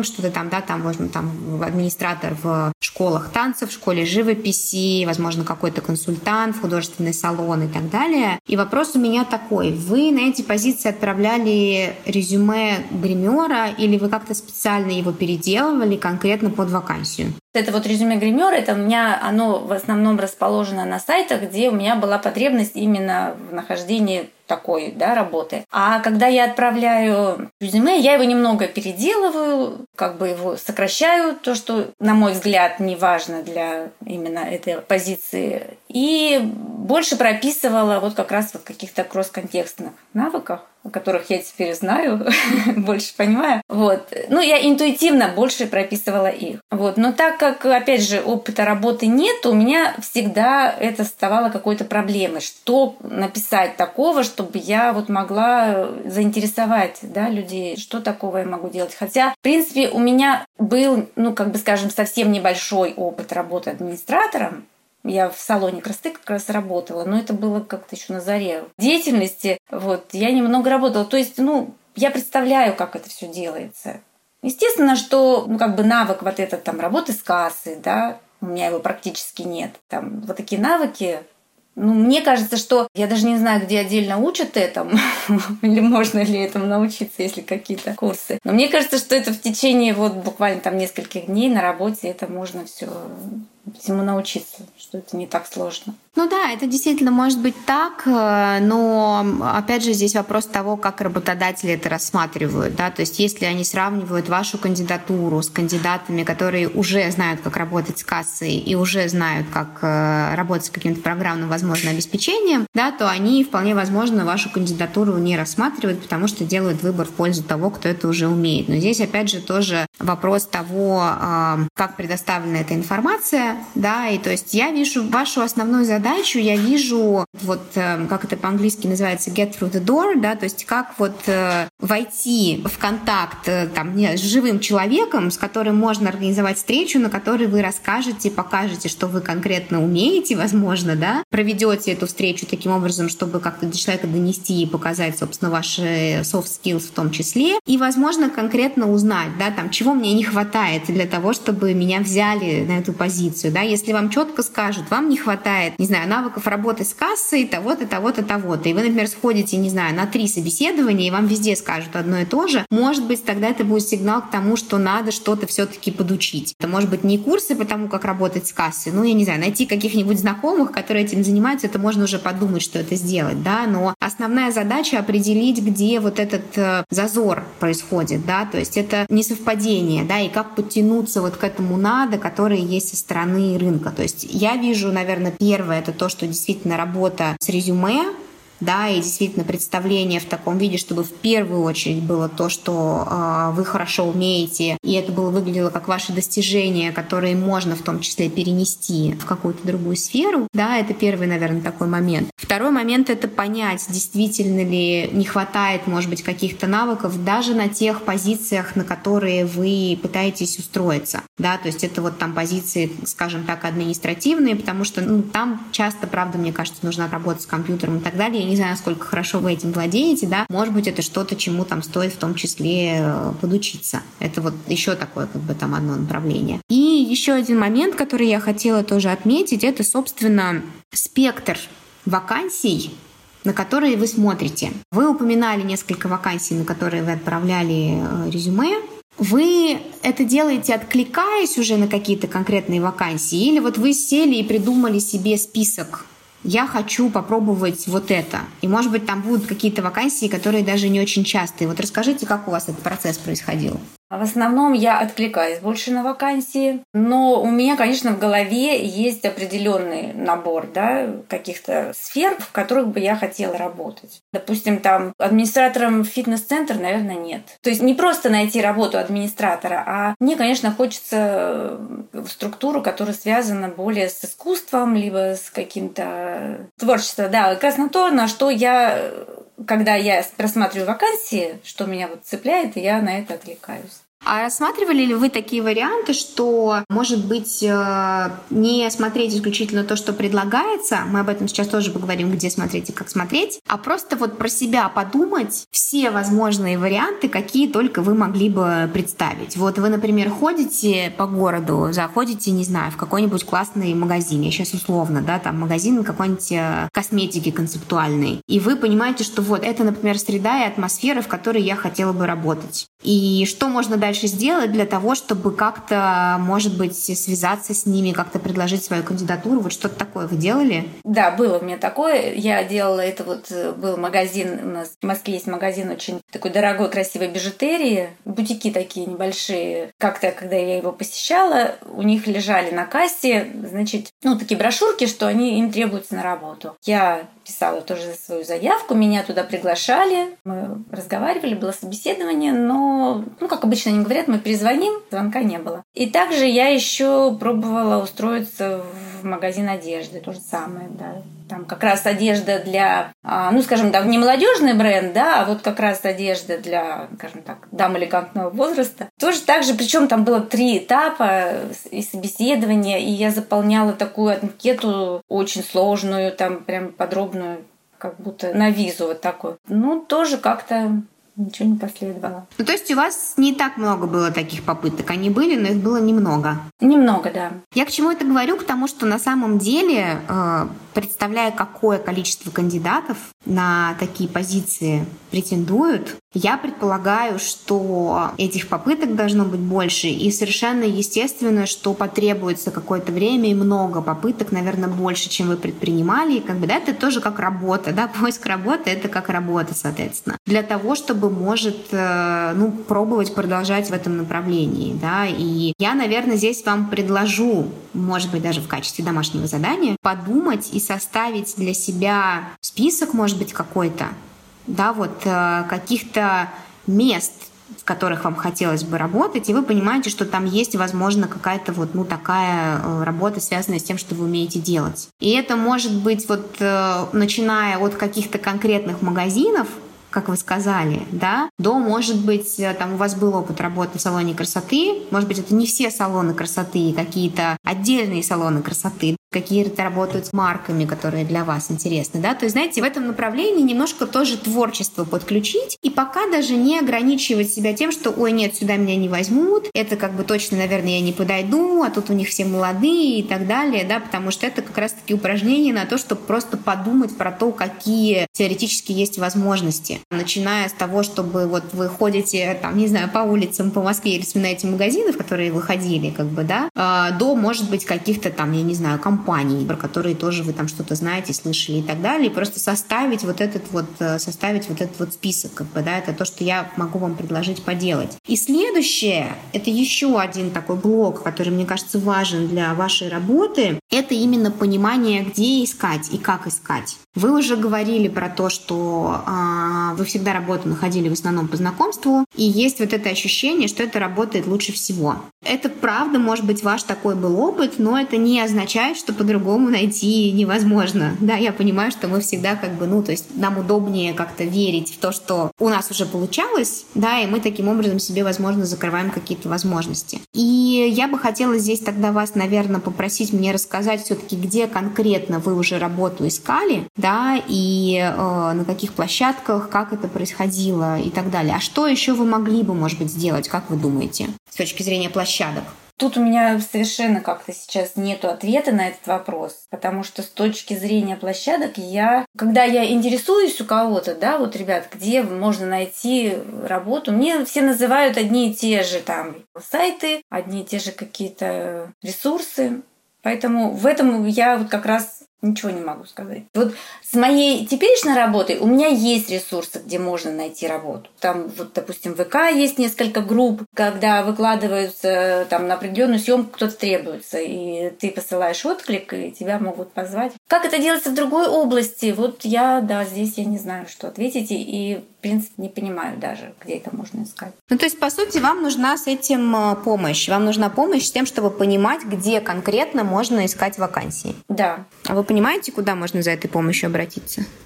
что-то там, да, там, возьмем, там, администратор в школах танцев, в школе живописи, возможно, какой-то консультант, художественный салон и так далее. И вопрос у меня такой. Вы на эти позиции отправляли резюме гримера или вы как-то специально его переделывали конкретно под вакансию? Это вот резюме гримера, это у меня оно в основном расположено на сайтах, где у меня была потребность именно в нахождении такой да, работы. А когда я отправляю резюме, я его немного переделываю, как бы его сокращаю, то, что, на мой взгляд, не важно для именно этой позиции. И больше прописывала вот как раз вот каких-то кросс-контекстных навыках о которых я теперь знаю, больше понимаю. Вот. Ну, я интуитивно больше прописывала их. Вот. Но так как, опять же, опыта работы нет, у меня всегда это оставало какой-то проблемой. Что написать такого, чтобы я вот могла заинтересовать да, людей, что такого я могу делать. Хотя, в принципе, у меня был, ну, как бы, скажем, совсем небольшой опыт работы администратором, я в салоне красоты как раз работала, но это было как-то еще на заре деятельности. Вот, я немного работала. То есть, ну, я представляю, как это все делается. Естественно, что ну, как бы навык вот этот там работы с кассой, да, у меня его практически нет. Там вот такие навыки, ну, мне кажется, что я даже не знаю, где отдельно учат этому, или можно ли этому научиться, если какие-то курсы. Но мне кажется, что это в течение вот буквально там нескольких дней на работе это можно все всему научиться, что это не так сложно. Ну да, это действительно может быть так, э, но опять же здесь вопрос того, как работодатели это рассматривают. Да? То есть если они сравнивают вашу кандидатуру с кандидатами, которые уже знают, как работать с кассой и уже знают, как э, работать с каким-то программным, возможно, обеспечением, да, то они вполне возможно вашу кандидатуру не рассматривают, потому что делают выбор в пользу того, кто это уже умеет. Но здесь опять же тоже вопрос того, э, как предоставлена эта информация, да, и то есть я вижу вашу основную задачу я вижу, вот э, как это по-английски называется, get through the door, да, то есть как вот э, войти в контакт э, там, с живым человеком, с которым можно организовать встречу, на которой вы расскажете, покажете, что вы конкретно умеете, возможно, да, проведете эту встречу таким образом, чтобы как-то до человека донести и показать, собственно, ваши soft skills в том числе, и, возможно, конкретно узнать, да, там, чего мне не хватает для того, чтобы меня взяли на эту позицию, да, если вам четко скажут, вам не хватает, не знаю, навыков работы с кассой того-то, того-то, того-то. И вы, например, сходите, не знаю, на три собеседования, и вам везде скажут одно и то же. Может быть, тогда это будет сигнал к тому, что надо что-то все-таки подучить. Это может быть не курсы по тому, как работать с кассой, ну, я не знаю, найти каких-нибудь знакомых, которые этим занимаются, это можно уже подумать, что это сделать, да, но основная задача определить, где вот этот э, зазор происходит, да, то есть это несовпадение, да, и как подтянуться вот к этому надо, которое есть со стороны рынка. То есть я вижу, наверное, первое это то, что действительно работа с резюме да, и действительно представление в таком виде, чтобы в первую очередь было то, что э, вы хорошо умеете, и это было выглядело как ваше достижение, которые можно в том числе перенести в какую-то другую сферу, да, это первый, наверное, такой момент. Второй момент — это понять, действительно ли не хватает, может быть, каких-то навыков даже на тех позициях, на которые вы пытаетесь устроиться, да, то есть это вот там позиции, скажем так, административные, потому что ну, там часто, правда, мне кажется, нужно работать с компьютером и так далее, не знаю, насколько хорошо вы этим владеете, да, может быть, это что-то, чему там стоит в том числе э, подучиться. Это вот еще такое, как бы там одно направление. И еще один момент, который я хотела тоже отметить, это, собственно, спектр вакансий, на которые вы смотрите. Вы упоминали несколько вакансий, на которые вы отправляли э, резюме. Вы это делаете, откликаясь уже на какие-то конкретные вакансии, или вот вы сели и придумали себе список я хочу попробовать вот это. И, может быть, там будут какие-то вакансии, которые даже не очень частые. Вот расскажите, как у вас этот процесс происходил? А в основном я откликаюсь больше на вакансии, но у меня, конечно, в голове есть определенный набор да, каких-то сфер, в которых бы я хотела работать. Допустим, там администратором фитнес-центр, наверное, нет. То есть не просто найти работу администратора, а мне, конечно, хочется структуру, которая связана более с искусством, либо с каким-то творчеством. Да, как раз на то, на что я когда я просматриваю вакансии, что меня вот цепляет, и я на это отвлекаюсь. А рассматривали ли вы такие варианты, что, может быть, э, не смотреть исключительно то, что предлагается, мы об этом сейчас тоже поговорим, где смотреть и как смотреть, а просто вот про себя подумать все возможные варианты, какие только вы могли бы представить. Вот вы, например, ходите по городу, заходите, не знаю, в какой-нибудь классный магазин, я сейчас условно, да, там магазин какой-нибудь э, косметики концептуальной, и вы понимаете, что вот это, например, среда и атмосфера, в которой я хотела бы работать. И что можно дальше сделать для того, чтобы как-то, может быть, связаться с ними, как-то предложить свою кандидатуру? Вот что-то такое вы делали? Да, было у меня такое. Я делала это вот, был магазин, у нас в Москве есть магазин очень такой дорогой, красивой бижутерии, бутики такие небольшие. Как-то, когда я его посещала, у них лежали на кассе, значит, ну, такие брошюрки, что они им требуются на работу. Я писала тоже свою заявку, меня туда приглашали, мы разговаривали, было собеседование, но, ну, как обычно они говорят, мы перезвоним, звонка не было. И также я еще пробовала устроиться в магазин одежды, то же самое, да. Там как раз одежда для, а, ну, скажем так, не молодежный бренд, да, а вот как раз одежда для, скажем так, дам элегантного возраста. Тоже так же, причем там было три этапа и собеседования, и я заполняла такую анкету очень сложную, там прям подробную как будто на визу вот такой. Ну, тоже как-то ничего не последовало. Ну, то есть у вас не так много было таких попыток? Они были, но их было немного? Немного, да. Я к чему это говорю? К тому, что на самом деле, э, представляя, какое количество кандидатов на такие позиции претендуют, я предполагаю, что этих попыток должно быть больше, и совершенно естественно, что потребуется какое-то время и много попыток, наверное, больше, чем вы предпринимали. И как бы, да, это тоже как работа, да, поиск работы — это как работа, соответственно. Для того, чтобы, может, э, ну, пробовать продолжать в этом направлении, да, и я, наверное, здесь вам предложу, может быть, даже в качестве домашнего задания, подумать и составить для себя список, может быть, какой-то, да, вот э, каких-то мест, в которых вам хотелось бы работать, и вы понимаете, что там есть, возможно, какая-то вот, ну, такая э, работа, связанная с тем, что вы умеете делать. И это может быть вот, э, начиная от каких-то конкретных магазинов, как вы сказали, да, до, может быть, там у вас был опыт работы в салоне красоты, может быть, это не все салоны красоты, какие-то отдельные салоны красоты, какие-то работают с марками, которые для вас интересны, да, то есть, знаете, в этом направлении немножко тоже творчество подключить и пока даже не ограничивать себя тем, что, ой, нет, сюда меня не возьмут, это как бы точно, наверное, я не подойду, а тут у них все молодые и так далее, да, потому что это как раз-таки упражнение на то, чтобы просто подумать про то, какие теоретически есть возможности, начиная с того, чтобы вот вы ходите, там, не знаю, по улицам по Москве или вспоминаете магазины, в которые вы ходили, как бы, да, а, до, может быть, каких-то там, я не знаю, компаний, про которые тоже вы там что-то знаете, слышали и так далее, и просто составить вот этот вот, э, составить вот этот вот список, как бы, да, это то, что я могу вам предложить поделать. И следующее, это еще один такой блок, который, мне кажется, важен для вашей работы, это именно понимание, где искать и как искать. Вы уже говорили про то, что э, вы всегда работу находили в основном по знакомству, и есть вот это ощущение, что это работает лучше всего. Это правда, может быть, ваш такой был опыт, но это не означает, что что по-другому найти невозможно. Да, я понимаю, что мы всегда как бы, ну, то есть нам удобнее как-то верить в то, что у нас уже получалось, да, и мы таким образом себе, возможно, закрываем какие-то возможности. И я бы хотела здесь тогда вас, наверное, попросить мне рассказать все-таки, где конкретно вы уже работу искали, да, и э, на каких площадках, как это происходило и так далее. А что еще вы могли бы, может быть, сделать, как вы думаете, с точки зрения площадок? Тут у меня совершенно как-то сейчас нету ответа на этот вопрос, потому что с точки зрения площадок я, когда я интересуюсь у кого-то, да, вот, ребят, где можно найти работу, мне все называют одни и те же там сайты, одни и те же какие-то ресурсы, Поэтому в этом я вот как раз Ничего не могу сказать. Вот с моей теперешней работой у меня есть ресурсы, где можно найти работу. Там, вот, допустим, в ВК есть несколько групп, когда выкладываются там на определенную съемку кто-то требуется, и ты посылаешь отклик, и тебя могут позвать. Как это делается в другой области? Вот я, да, здесь я не знаю, что ответить, и, в принципе, не понимаю даже, где это можно искать. Ну, то есть, по сути, вам нужна с этим э, помощь. Вам нужна помощь с тем, чтобы понимать, где конкретно можно искать вакансии. Да. А вы понимаете, куда можно за этой помощью обратиться?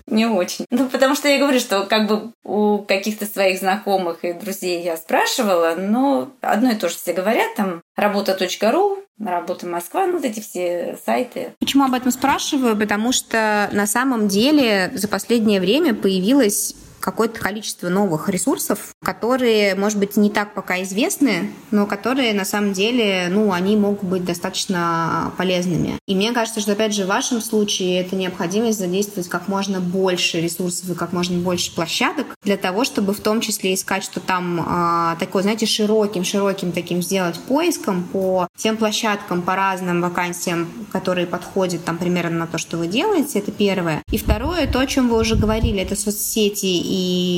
Не очень. Ну, потому что я говорю, что как бы у каких-то своих знакомых и друзей я спрашивала, но одно и то же все говорят, там работа.ру, Работа Москва, ну вот эти все сайты. Почему об этом спрашиваю? Потому что на самом деле за последнее время появилась какое-то количество новых ресурсов, которые, может быть, не так пока известны, но которые на самом деле, ну, они могут быть достаточно полезными. И мне кажется, что, опять же, в вашем случае это необходимость задействовать как можно больше ресурсов и как можно больше площадок для того, чтобы в том числе искать, что там э, такой, знаете, широким, широким таким сделать поиском по тем площадкам, по разным вакансиям, которые подходят там примерно на то, что вы делаете, это первое. И второе, то, о чем вы уже говорили, это соцсети и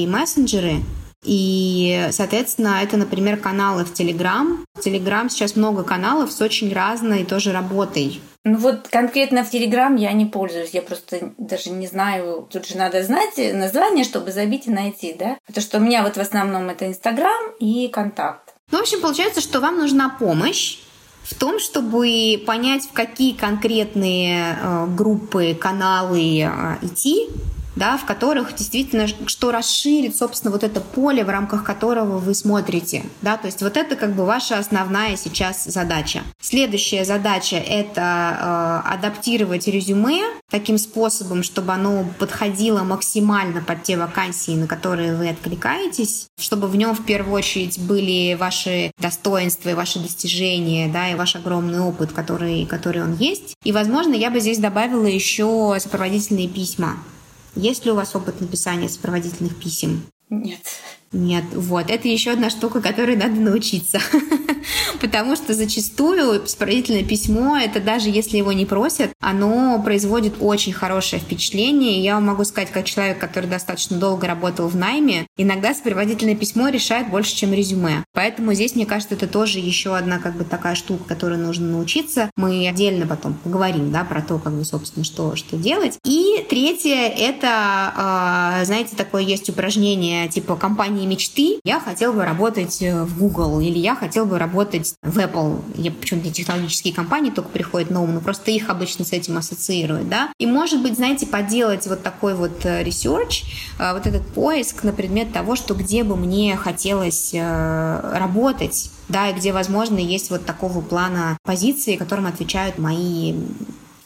мессенджеры. И, соответственно, это, например, каналы в Телеграм. В Телеграм сейчас много каналов с очень разной тоже работой. Ну вот конкретно в Телеграм я не пользуюсь, я просто даже не знаю, тут же надо знать название, чтобы забить и найти, да? Потому что у меня вот в основном это Инстаграм и Контакт. Ну, в общем, получается, что вам нужна помощь в том, чтобы понять, в какие конкретные э, группы, каналы э, идти, да, в которых действительно что расширит, собственно, вот это поле, в рамках которого вы смотрите. Да, то есть вот это как бы ваша основная сейчас задача. Следующая задача — это э, адаптировать резюме таким способом, чтобы оно подходило максимально под те вакансии, на которые вы откликаетесь, чтобы в нем в первую очередь были ваши достоинства и ваши достижения, да, и ваш огромный опыт, который, который он есть. И, возможно, я бы здесь добавила еще сопроводительные письма. Есть ли у вас опыт написания сопроводительных писем? Нет. Нет, вот. Это еще одна штука, которой надо научиться. Потому что зачастую сопроводительное письмо, это даже если его не просят, оно производит очень хорошее впечатление. Я могу сказать, как человек, который достаточно долго работал в найме, иногда сопроводительное письмо решает больше, чем резюме. Поэтому здесь, мне кажется, это тоже еще одна как бы такая штука, которой нужно научиться. Мы отдельно потом поговорим, да, про то, как бы, собственно, что, что делать. И третье, это, э, знаете, такое есть упражнение типа компании мечты. Я хотел бы работать в Google или я хотел бы работать в Apple. Я почему-то технологические компании только приходят на ум, но просто их обычно с этим ассоциируют, да. И, может быть, знаете, поделать вот такой вот э, research, э, вот этот поиск на предмет того, что где бы мне хотелось э, работать, да, и где, возможно, есть вот такого плана позиции, которым отвечают мои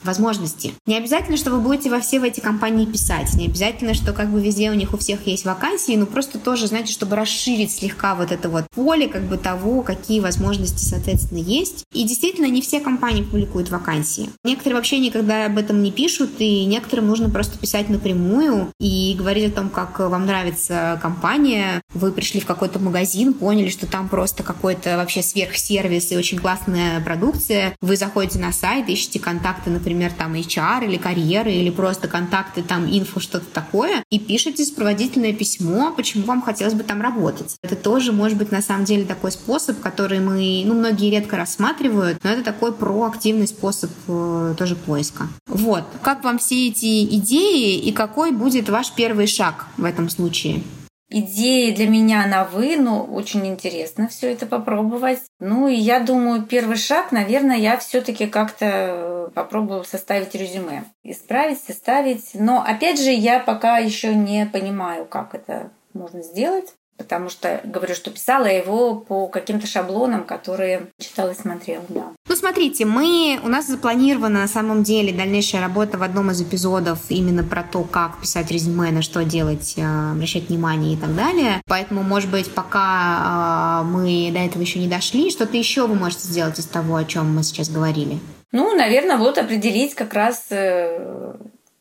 возможности. Не обязательно, что вы будете во все в эти компании писать, не обязательно, что как бы везде у них у всех есть вакансии, но просто тоже, знаете, чтобы расширить слегка вот это вот поле как бы того, какие возможности, соответственно, есть. И действительно, не все компании публикуют вакансии. Некоторые вообще никогда об этом не пишут, и некоторым нужно просто писать напрямую и говорить о том, как вам нравится компания. Вы пришли в какой-то магазин, поняли, что там просто какой-то вообще сверхсервис и очень классная продукция. Вы заходите на сайт, ищете контакты, например, например, там HR или карьеры, или просто контакты, там, инфо, что-то такое, и пишете сопроводительное письмо, почему вам хотелось бы там работать. Это тоже может быть на самом деле такой способ, который мы, ну, многие редко рассматривают, но это такой проактивный способ э, тоже поиска. Вот. Как вам все эти идеи и какой будет ваш первый шаг в этом случае? Идеи для меня новые, но очень интересно все это попробовать. Ну и я думаю, первый шаг, наверное, я все-таки как-то попробую составить резюме. Исправить, составить. Но опять же, я пока еще не понимаю, как это можно сделать потому что, говорю, что писала его по каким-то шаблонам, которые читала и смотрела, да. Ну, смотрите, мы, у нас запланирована на самом деле дальнейшая работа в одном из эпизодов именно про то, как писать резюме, на что делать, э, обращать внимание и так далее. Поэтому, может быть, пока э, мы до этого еще не дошли, что-то еще вы можете сделать из того, о чем мы сейчас говорили. Ну, наверное, вот определить как раз э,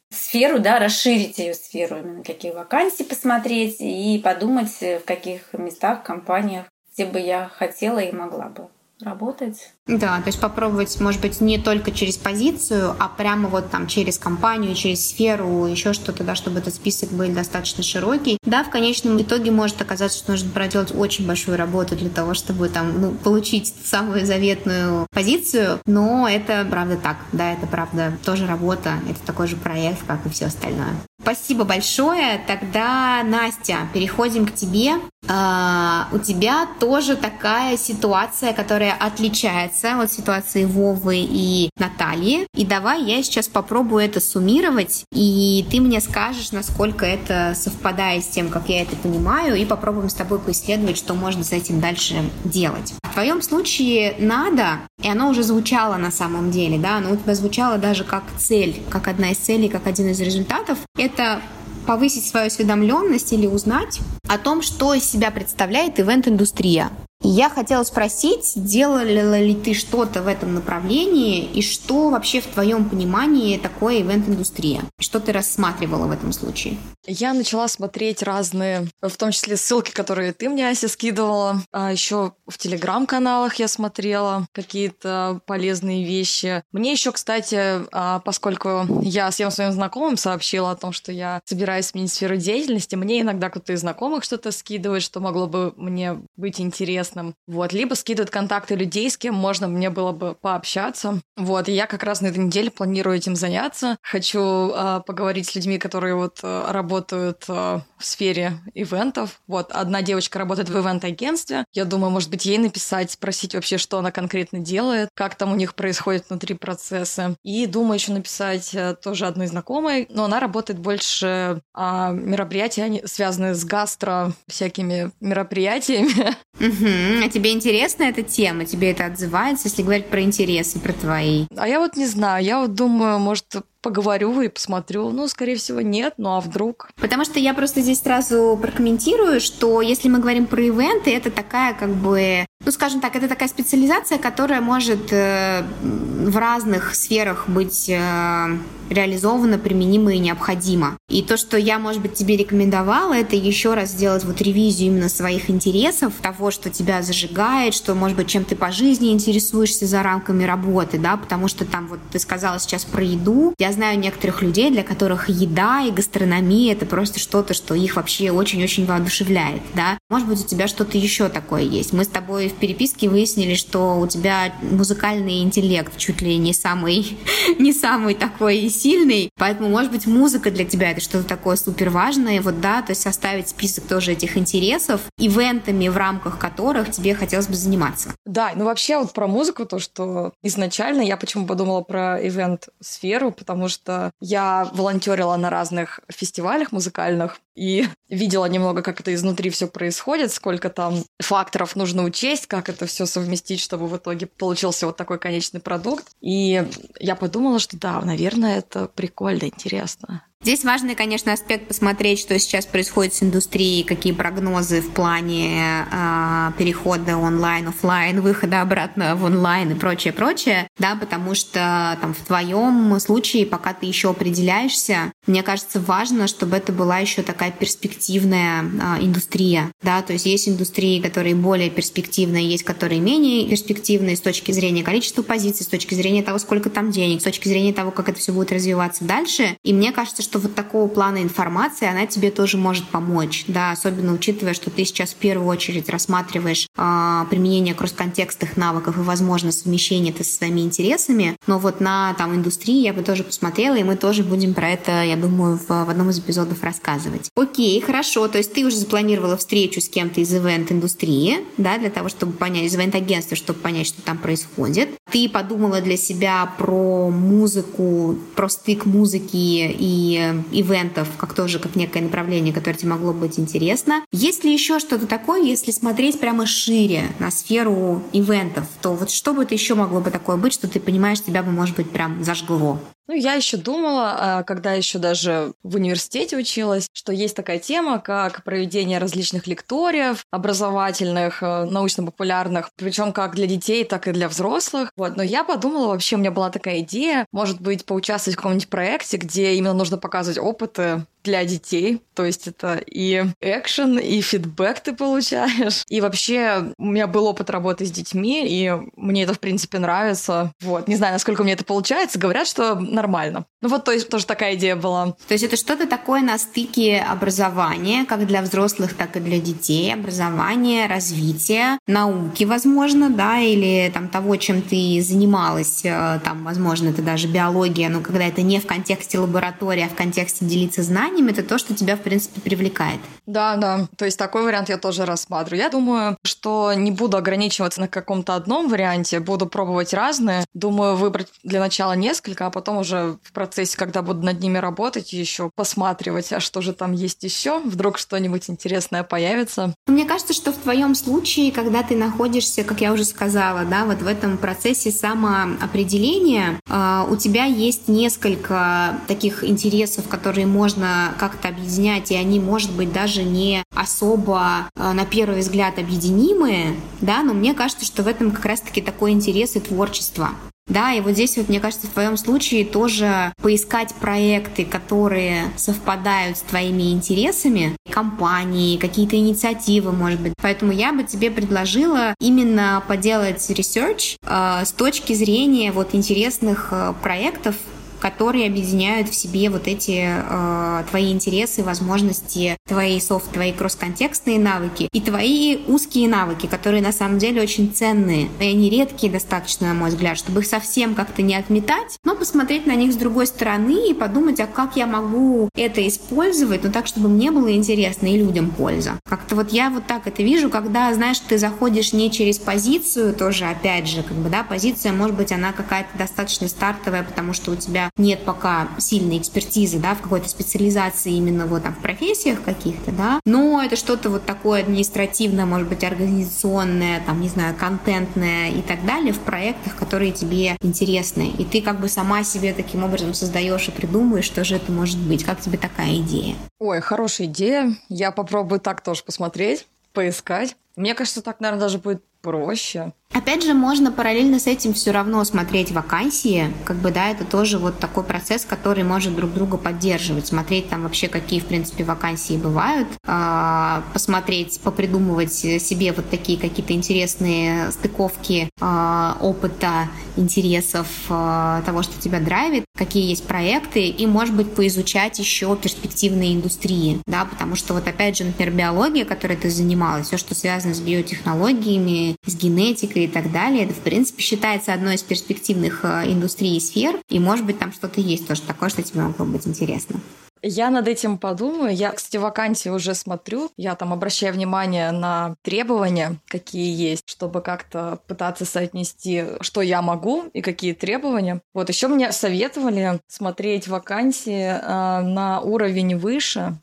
сферу, да, расширить ее сферу, именно какие вакансии посмотреть и подумать, в каких местах, компаниях, где бы я хотела и могла бы работать. Да, то есть попробовать, может быть, не только через позицию, а прямо вот там через компанию, через сферу, еще что-то, да, чтобы этот список был достаточно широкий. Да, в конечном итоге может оказаться, что нужно проделать очень большую работу для того, чтобы там, ну, получить самую заветную позицию, но это правда так, да, это правда тоже работа, это такой же проект, как и все остальное. Спасибо большое. Тогда, Настя, переходим к тебе. Uh, у тебя тоже такая ситуация, которая отличается от ситуации Вовы и Натальи. И давай я сейчас попробую это суммировать, и ты мне скажешь, насколько это совпадает с тем, как я это понимаю, и попробуем с тобой поисследовать, что можно с этим дальше делать. В твоем случае надо, и оно уже звучало на самом деле, да, оно у тебя звучало даже как цель, как одна из целей, как один из результатов, это повысить свою осведомленность или узнать о том, что из себя представляет ивент-индустрия. Я хотела спросить, делала ли ты что-то в этом направлении и что вообще в твоем понимании такое ивент-индустрия? Что ты рассматривала в этом случае? Я начала смотреть разные, в том числе ссылки, которые ты мне, Ася, скидывала. А еще в телеграм-каналах я смотрела какие-то полезные вещи. Мне еще, кстати, а, поскольку я всем своим знакомым сообщила о том, что я собираюсь сменить сферу деятельности, мне иногда кто-то из знакомых что-то скидывает, что могло бы мне быть интересно интересным. Вот, либо скидывают контакты людей, с кем можно мне было бы пообщаться. Вот, и я как раз на этой неделе планирую этим заняться. Хочу э, поговорить с людьми, которые вот э, работают э, в сфере ивентов. Вот, одна девочка работает в ивент-агентстве. Я думаю, может быть, ей написать, спросить вообще, что она конкретно делает, как там у них происходит внутри процесса. И думаю еще написать э, тоже одной знакомой, но она работает больше а, мероприятия, связанные с гастро всякими мероприятиями. А тебе интересна эта тема? Тебе это отзывается, если говорить про интересы, про твои? А я вот не знаю. Я вот думаю, может, поговорю и посмотрю. Ну, скорее всего, нет, ну а вдруг? Потому что я просто здесь сразу прокомментирую, что если мы говорим про ивенты, это такая как бы, ну, скажем так, это такая специализация, которая может э, в разных сферах быть э, реализована, применима и необходима. И то, что я, может быть, тебе рекомендовала, это еще раз сделать вот ревизию именно своих интересов, того, что тебя зажигает, что, может быть, чем ты по жизни интересуешься за рамками работы, да, потому что там вот ты сказала сейчас про еду. Я знаю некоторых людей, для которых еда и гастрономия — это просто что-то, что их вообще очень-очень воодушевляет, да. Может быть, у тебя что-то еще такое есть. Мы с тобой в переписке выяснили, что у тебя музыкальный интеллект чуть ли не самый, не самый такой сильный, поэтому, может быть, музыка для тебя это что-то такое супер важное, вот, да, то есть составить список тоже этих интересов, ивентами, в рамках которых тебе хотелось бы заниматься. Да, ну вообще вот про музыку, то, что изначально я почему подумала про ивент-сферу, потому что я волонтерила на разных фестивалях музыкальных и видела немного, как это изнутри все происходит, сколько там факторов нужно учесть, как это все совместить, чтобы в итоге получился вот такой конечный продукт. И я подумала, что да, наверное, это прикольно, интересно. Здесь важный, конечно, аспект посмотреть, что сейчас происходит с индустрией, какие прогнозы в плане э, перехода онлайн, офлайн, выхода обратно в онлайн и прочее, прочее, да, потому что там в твоем случае, пока ты еще определяешься, мне кажется, важно, чтобы это была еще такая перспективная э, индустрия, да, то есть есть индустрии, которые более перспективные, есть которые менее перспективные с точки зрения количества позиций, с точки зрения того, сколько там денег, с точки зрения того, как это все будет развиваться дальше, и мне кажется, что вот такого плана информация, она тебе тоже может помочь, да, особенно учитывая, что ты сейчас в первую очередь рассматриваешь э, применение кросс-контекстных навыков и, возможно, совмещение это со своими интересами, но вот на там индустрии я бы тоже посмотрела, и мы тоже будем про это, я думаю, в, в одном из эпизодов рассказывать. Окей, хорошо, то есть ты уже запланировала встречу с кем-то из ивент-индустрии, да, для того, чтобы понять, из ивент-агентства, чтобы понять, что там происходит. Ты подумала для себя про музыку, про стык музыки и ивентов, как тоже как некое направление, которое тебе могло быть интересно. Есть ли еще что-то такое, если смотреть прямо шире на сферу ивентов, то вот что бы это еще могло бы такое быть, что ты понимаешь, тебя бы, может быть, прям зажгло? Ну, я еще думала, а, когда еще даже в университете училась, что есть такая тема, как проведение различных лекториев, образовательных, э, научно-популярных, причем как для детей, так и для взрослых. Вот. Но я подумала, вообще у меня была такая идея, может быть, поучаствовать в каком-нибудь проекте, где именно нужно показывать опыты для детей. То есть это и экшен, и фидбэк ты получаешь. И вообще у меня был опыт работы с детьми, и мне это, в принципе, нравится. Вот. Не знаю, насколько мне это получается. Говорят, что нормально. Ну вот, то есть тоже такая идея была. То есть это что-то такое на стыке образования, как для взрослых, так и для детей. Образование, развитие, науки, возможно, да, или там того, чем ты занималась, э, там, возможно, это даже биология, но когда это не в контексте лаборатории, а в контексте делиться знаниями, знаниями, это то, что тебя, в принципе, привлекает. Да, да. То есть такой вариант я тоже рассматриваю. Я думаю, что не буду ограничиваться на каком-то одном варианте, буду пробовать разные. Думаю, выбрать для начала несколько, а потом уже в процессе, когда буду над ними работать, еще посматривать, а что же там есть еще, вдруг что-нибудь интересное появится. Мне кажется, что в твоем случае, когда ты находишься, как я уже сказала, да, вот в этом процессе самоопределения, э, у тебя есть несколько таких интересов, которые можно как-то объединять, и они, может быть, даже не особо э, на первый взгляд объединимые, да, но мне кажется, что в этом как раз-таки такой интерес и творчество. Да, и вот здесь вот, мне кажется, в твоем случае тоже поискать проекты, которые совпадают с твоими интересами, компании, какие-то инициативы, может быть. Поэтому я бы тебе предложила именно поделать research э, с точки зрения вот интересных э, проектов, которые объединяют в себе вот эти э, твои интересы, возможности, твои софт, твои кросс-контекстные навыки и твои узкие навыки, которые на самом деле очень ценные. И они редкие достаточно, на мой взгляд, чтобы их совсем как-то не отметать, но посмотреть на них с другой стороны и подумать, а как я могу это использовать, но так, чтобы мне было интересно и людям польза. Как-то вот я вот так это вижу, когда, знаешь, ты заходишь не через позицию, тоже опять же, как бы, да, позиция, может быть, она какая-то достаточно стартовая, потому что у тебя нет пока сильной экспертизы, да, в какой-то специализации именно вот там в профессиях каких-то, да, но это что-то вот такое административное, может быть, организационное, там, не знаю, контентное и так далее в проектах, которые тебе интересны. И ты как бы сама себе таким образом создаешь и придумываешь, что же это может быть. Как тебе такая идея? Ой, хорошая идея. Я попробую так тоже посмотреть, поискать. Мне кажется, так, наверное, даже будет проще. Опять же, можно параллельно с этим все равно смотреть вакансии, как бы, да, это тоже вот такой процесс, который может друг друга поддерживать, смотреть там вообще, какие, в принципе, вакансии бывают, а, посмотреть, попридумывать себе вот такие какие-то интересные стыковки а, опыта, интересов, а, того, что тебя драйвит, какие есть проекты, и, может быть, поизучать еще перспективные индустрии, да, потому что вот опять же, например, биология, которой ты занималась, все, что связано с биотехнологиями, с генетикой, и так далее. Это, в принципе, считается одной из перспективных э, индустрий и сфер. И, может быть, там что-то есть тоже такое, что тебе могло быть интересно. Я над этим подумаю. Я, кстати, вакансии уже смотрю. Я там обращаю внимание на требования, какие есть, чтобы как-то пытаться соотнести, что я могу и какие требования. Вот еще мне советовали смотреть вакансии э, на уровень выше,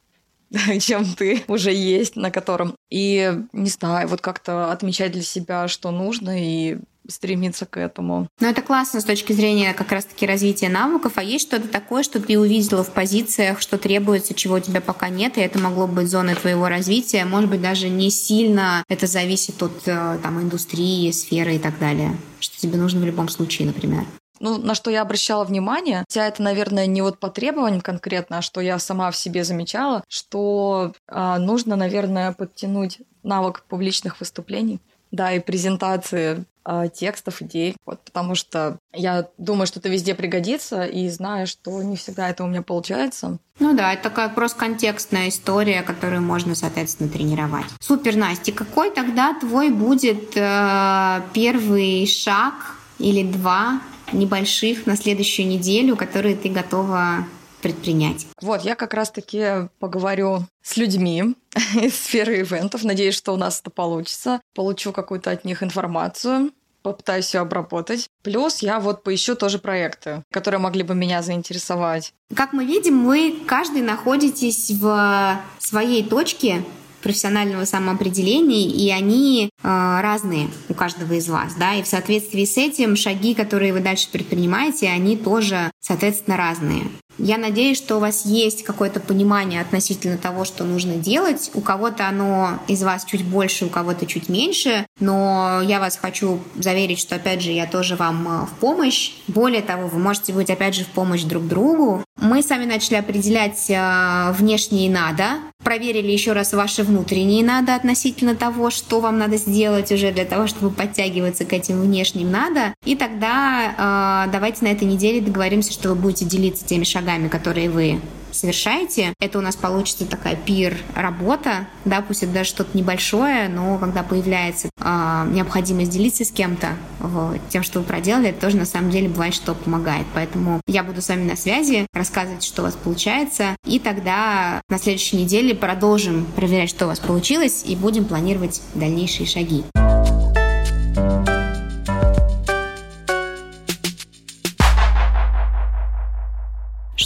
чем ты уже есть, на котором. И, не знаю, вот как-то отмечать для себя, что нужно, и стремиться к этому. Ну, это классно с точки зрения как раз-таки развития навыков. А есть что-то такое, что ты увидела в позициях, что требуется, чего у тебя пока нет, и это могло быть зоной твоего развития. Может быть, даже не сильно это зависит от э, там, индустрии, сферы и так далее. Что тебе нужно в любом случае, например. Ну, на что я обращала внимание, хотя это, наверное, не вот по требованиям конкретно, а что я сама в себе замечала, что э, нужно, наверное, подтянуть навык публичных выступлений, да, и презентации э, текстов, идей. Вот, потому что я думаю, что это везде пригодится, и знаю, что не всегда это у меня получается. Ну да, это такая просто контекстная история, которую можно, соответственно, тренировать. Супер, Настя, какой тогда твой будет э, первый шаг или два небольших на следующую неделю, которые ты готова предпринять? Вот, я как раз-таки поговорю с людьми из сферы ивентов. Надеюсь, что у нас это получится. Получу какую-то от них информацию попытаюсь все обработать. Плюс я вот поищу тоже проекты, которые могли бы меня заинтересовать. Как мы видим, вы каждый находитесь в своей точке профессионального самоопределения, и они э, разные у каждого из вас, да, и в соответствии с этим шаги, которые вы дальше предпринимаете, они тоже, соответственно, разные. Я надеюсь, что у вас есть какое-то понимание относительно того, что нужно делать. У кого-то оно из вас чуть больше, у кого-то чуть меньше. Но я вас хочу заверить, что, опять же, я тоже вам э, в помощь. Более того, вы можете быть, опять же, в помощь друг другу. Мы сами начали определять э, внешние «надо», проверили еще раз ваши внутренние «надо» относительно того, что вам надо сделать уже для того, чтобы подтягиваться к этим внешним «надо». И тогда э, давайте на этой неделе договоримся, что вы будете делиться теми шагами, которые вы совершаете. Это у нас получится такая пир-работа, да, пусть это даже что-то небольшое, но когда появляется э, необходимость делиться с кем-то вот, тем, что вы проделали, это тоже на самом деле бывает, что помогает. Поэтому я буду с вами на связи, рассказывать, что у вас получается, и тогда на следующей неделе продолжим проверять, что у вас получилось, и будем планировать дальнейшие шаги.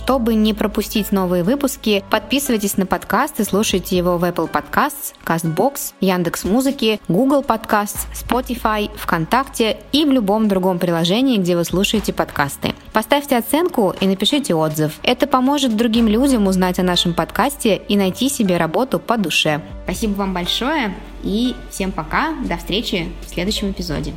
Чтобы не пропустить новые выпуски, подписывайтесь на подкаст и слушайте его в Apple Podcasts, CastBox, Яндекс Музыки, Google Podcasts, Spotify, ВКонтакте и в любом другом приложении, где вы слушаете подкасты. Поставьте оценку и напишите отзыв. Это поможет другим людям узнать о нашем подкасте и найти себе работу по душе. Спасибо вам большое и всем пока. До встречи в следующем эпизоде.